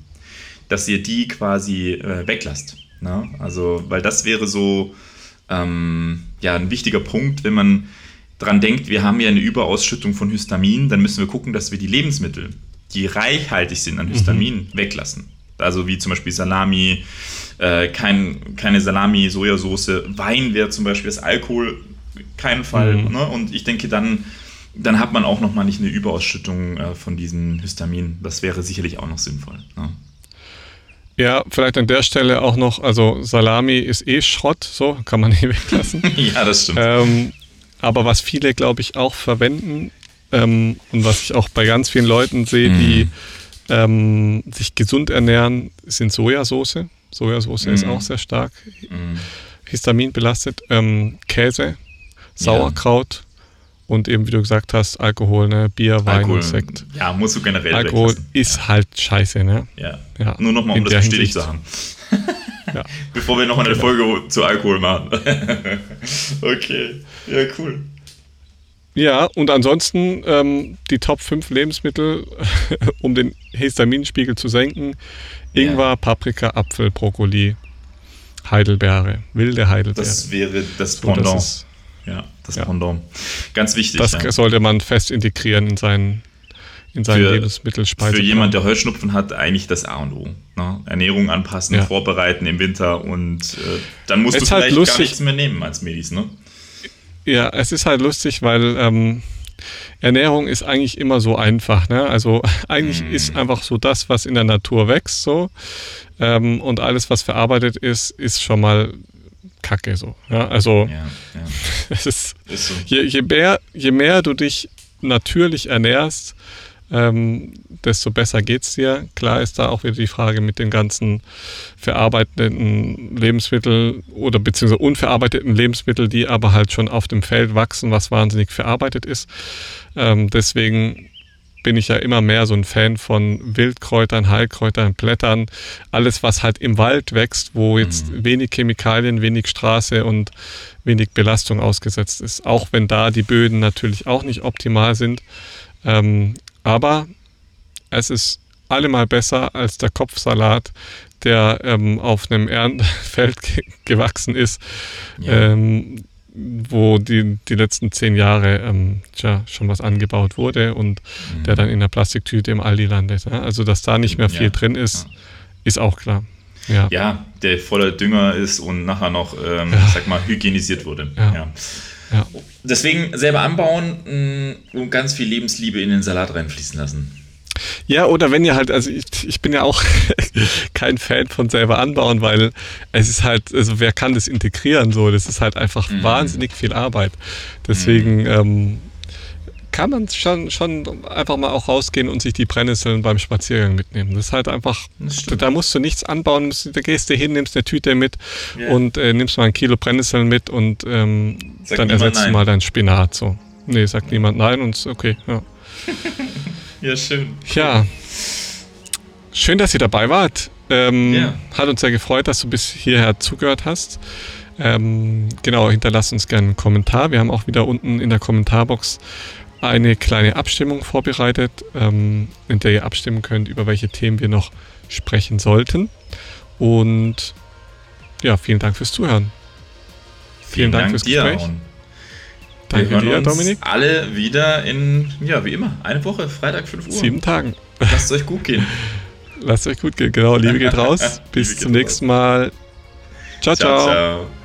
dass ihr die quasi äh, weglasst. Ne? Also, weil das wäre so ähm, ja, ein wichtiger Punkt, wenn man dran denkt, wir haben ja eine Überausschüttung von Histamin, dann müssen wir gucken, dass wir die Lebensmittel, die reichhaltig sind an mhm. Histamin, mhm. weglassen. Also wie zum Beispiel Salami, äh, kein, keine Salami, Sojasauce, Wein wäre zum Beispiel das Alkohol, keinen Fall. Mhm. Ne? Und ich denke, dann, dann hat man auch nochmal nicht eine Überausschüttung äh, von diesem Histamin. Das wäre sicherlich auch noch sinnvoll. Ne? Ja, vielleicht an der Stelle auch noch, also Salami ist eh Schrott, so kann man eh weglassen. ja, das stimmt. Ähm, aber was viele, glaube ich, auch verwenden ähm, und was ich auch bei ganz vielen Leuten sehe, mm. die ähm, sich gesund ernähren, sind Sojasauce. Sojasauce mm. ist mhm. auch sehr stark mm. Histamin belastet. Ähm, Käse, Sauerkraut ja. und eben, wie du gesagt hast, Alkohol, ne? Bier, Wein Alkohol, und Sekt. Ja, musst du generell Alkohol ist ja. halt scheiße, ne? Ja. ja. Nur nochmal, um In das bestätigt zu haben. Bevor wir nochmal eine genau. Folge zu Alkohol machen. okay, ja, cool. Ja, und ansonsten ähm, die Top 5 Lebensmittel, um den Histaminspiegel zu senken. Ingwer, ja. Paprika, Apfel, Brokkoli, Heidelbeere, wilde Heidelbeere. Das wäre das Pendant. So, das ist, ja, das ja. Pendant. Ganz wichtig. Das ja. sollte man fest integrieren in seinen, in seinen für, Lebensmittelspeicher. Für jemand, der Heuschnupfen hat, eigentlich das A und O. Ne? Ernährung anpassen, vorbereiten im Winter und äh, dann musst es du vielleicht halt gar nichts mehr nehmen als Medis, ne? Ja, es ist halt lustig, weil ähm, Ernährung ist eigentlich immer so einfach. Ne? Also eigentlich mm. ist einfach so das, was in der Natur wächst, so. Ähm, und alles, was verarbeitet ist, ist schon mal Kacke so. Ja, also ja, ja. es ist, ist so. je, je, mehr, je mehr du dich natürlich ernährst, ähm, desto besser geht es dir. Klar ist da auch wieder die Frage mit den ganzen verarbeiteten Lebensmitteln oder beziehungsweise unverarbeiteten Lebensmitteln, die aber halt schon auf dem Feld wachsen, was wahnsinnig verarbeitet ist. Ähm, deswegen bin ich ja immer mehr so ein Fan von Wildkräutern, Heilkräutern, Blättern, alles, was halt im Wald wächst, wo jetzt mhm. wenig Chemikalien, wenig Straße und wenig Belastung ausgesetzt ist. Auch wenn da die Böden natürlich auch nicht optimal sind. Ähm, aber es ist allemal besser als der Kopfsalat, der ähm, auf einem Ehrenfeld gewachsen ist, ja. ähm, wo die, die letzten zehn Jahre ähm, tja, schon was angebaut wurde und mhm. der dann in der Plastiktüte im Aldi landet. Ja? Also, dass da nicht mehr viel ja. drin ist, ja. ist auch klar. Ja. ja, der voller Dünger ist und nachher noch, ähm, sag mal, hygienisiert wurde. Ja. Deswegen selber anbauen mm, und ganz viel Lebensliebe in den Salat reinfließen lassen. Ja, oder wenn ihr halt, also ich, ich bin ja auch kein Fan von selber anbauen, weil es ist halt, also wer kann das integrieren so? Das ist halt einfach mhm. wahnsinnig viel Arbeit. Deswegen mhm. ähm, kann man schon, schon einfach mal auch rausgehen und sich die Brennnesseln beim Spaziergang mitnehmen. Das ist halt einfach, da musst du nichts anbauen, da gehst du hin, nimmst eine Tüte mit yeah. und äh, nimmst mal ein Kilo Brennnesseln mit und ähm, dann ersetzt nein. du mal dein Spinat so. Nee, sagt niemand nein und okay, ja. Ja, schön. Ja. Schön, dass ihr dabei wart. Ähm, yeah. Hat uns sehr gefreut, dass du bis hierher zugehört hast. Ähm, genau, hinterlasst uns gerne einen Kommentar. Wir haben auch wieder unten in der Kommentarbox eine kleine Abstimmung vorbereitet, ähm, in der ihr abstimmen könnt, über welche Themen wir noch sprechen sollten. Und ja, vielen Dank fürs Zuhören. Vielen, vielen Dank, Dank, fürs dir, Gespräch. Danke wir hören dir, Dominik. Alle wieder in, ja, wie immer, eine Woche, Freitag 5 Uhr. Sieben Tagen. Lasst euch gut gehen. Lasst euch gut gehen, genau. Liebe geht raus. Bis Liebe zum nächsten Mal. ciao. ciao. ciao. ciao.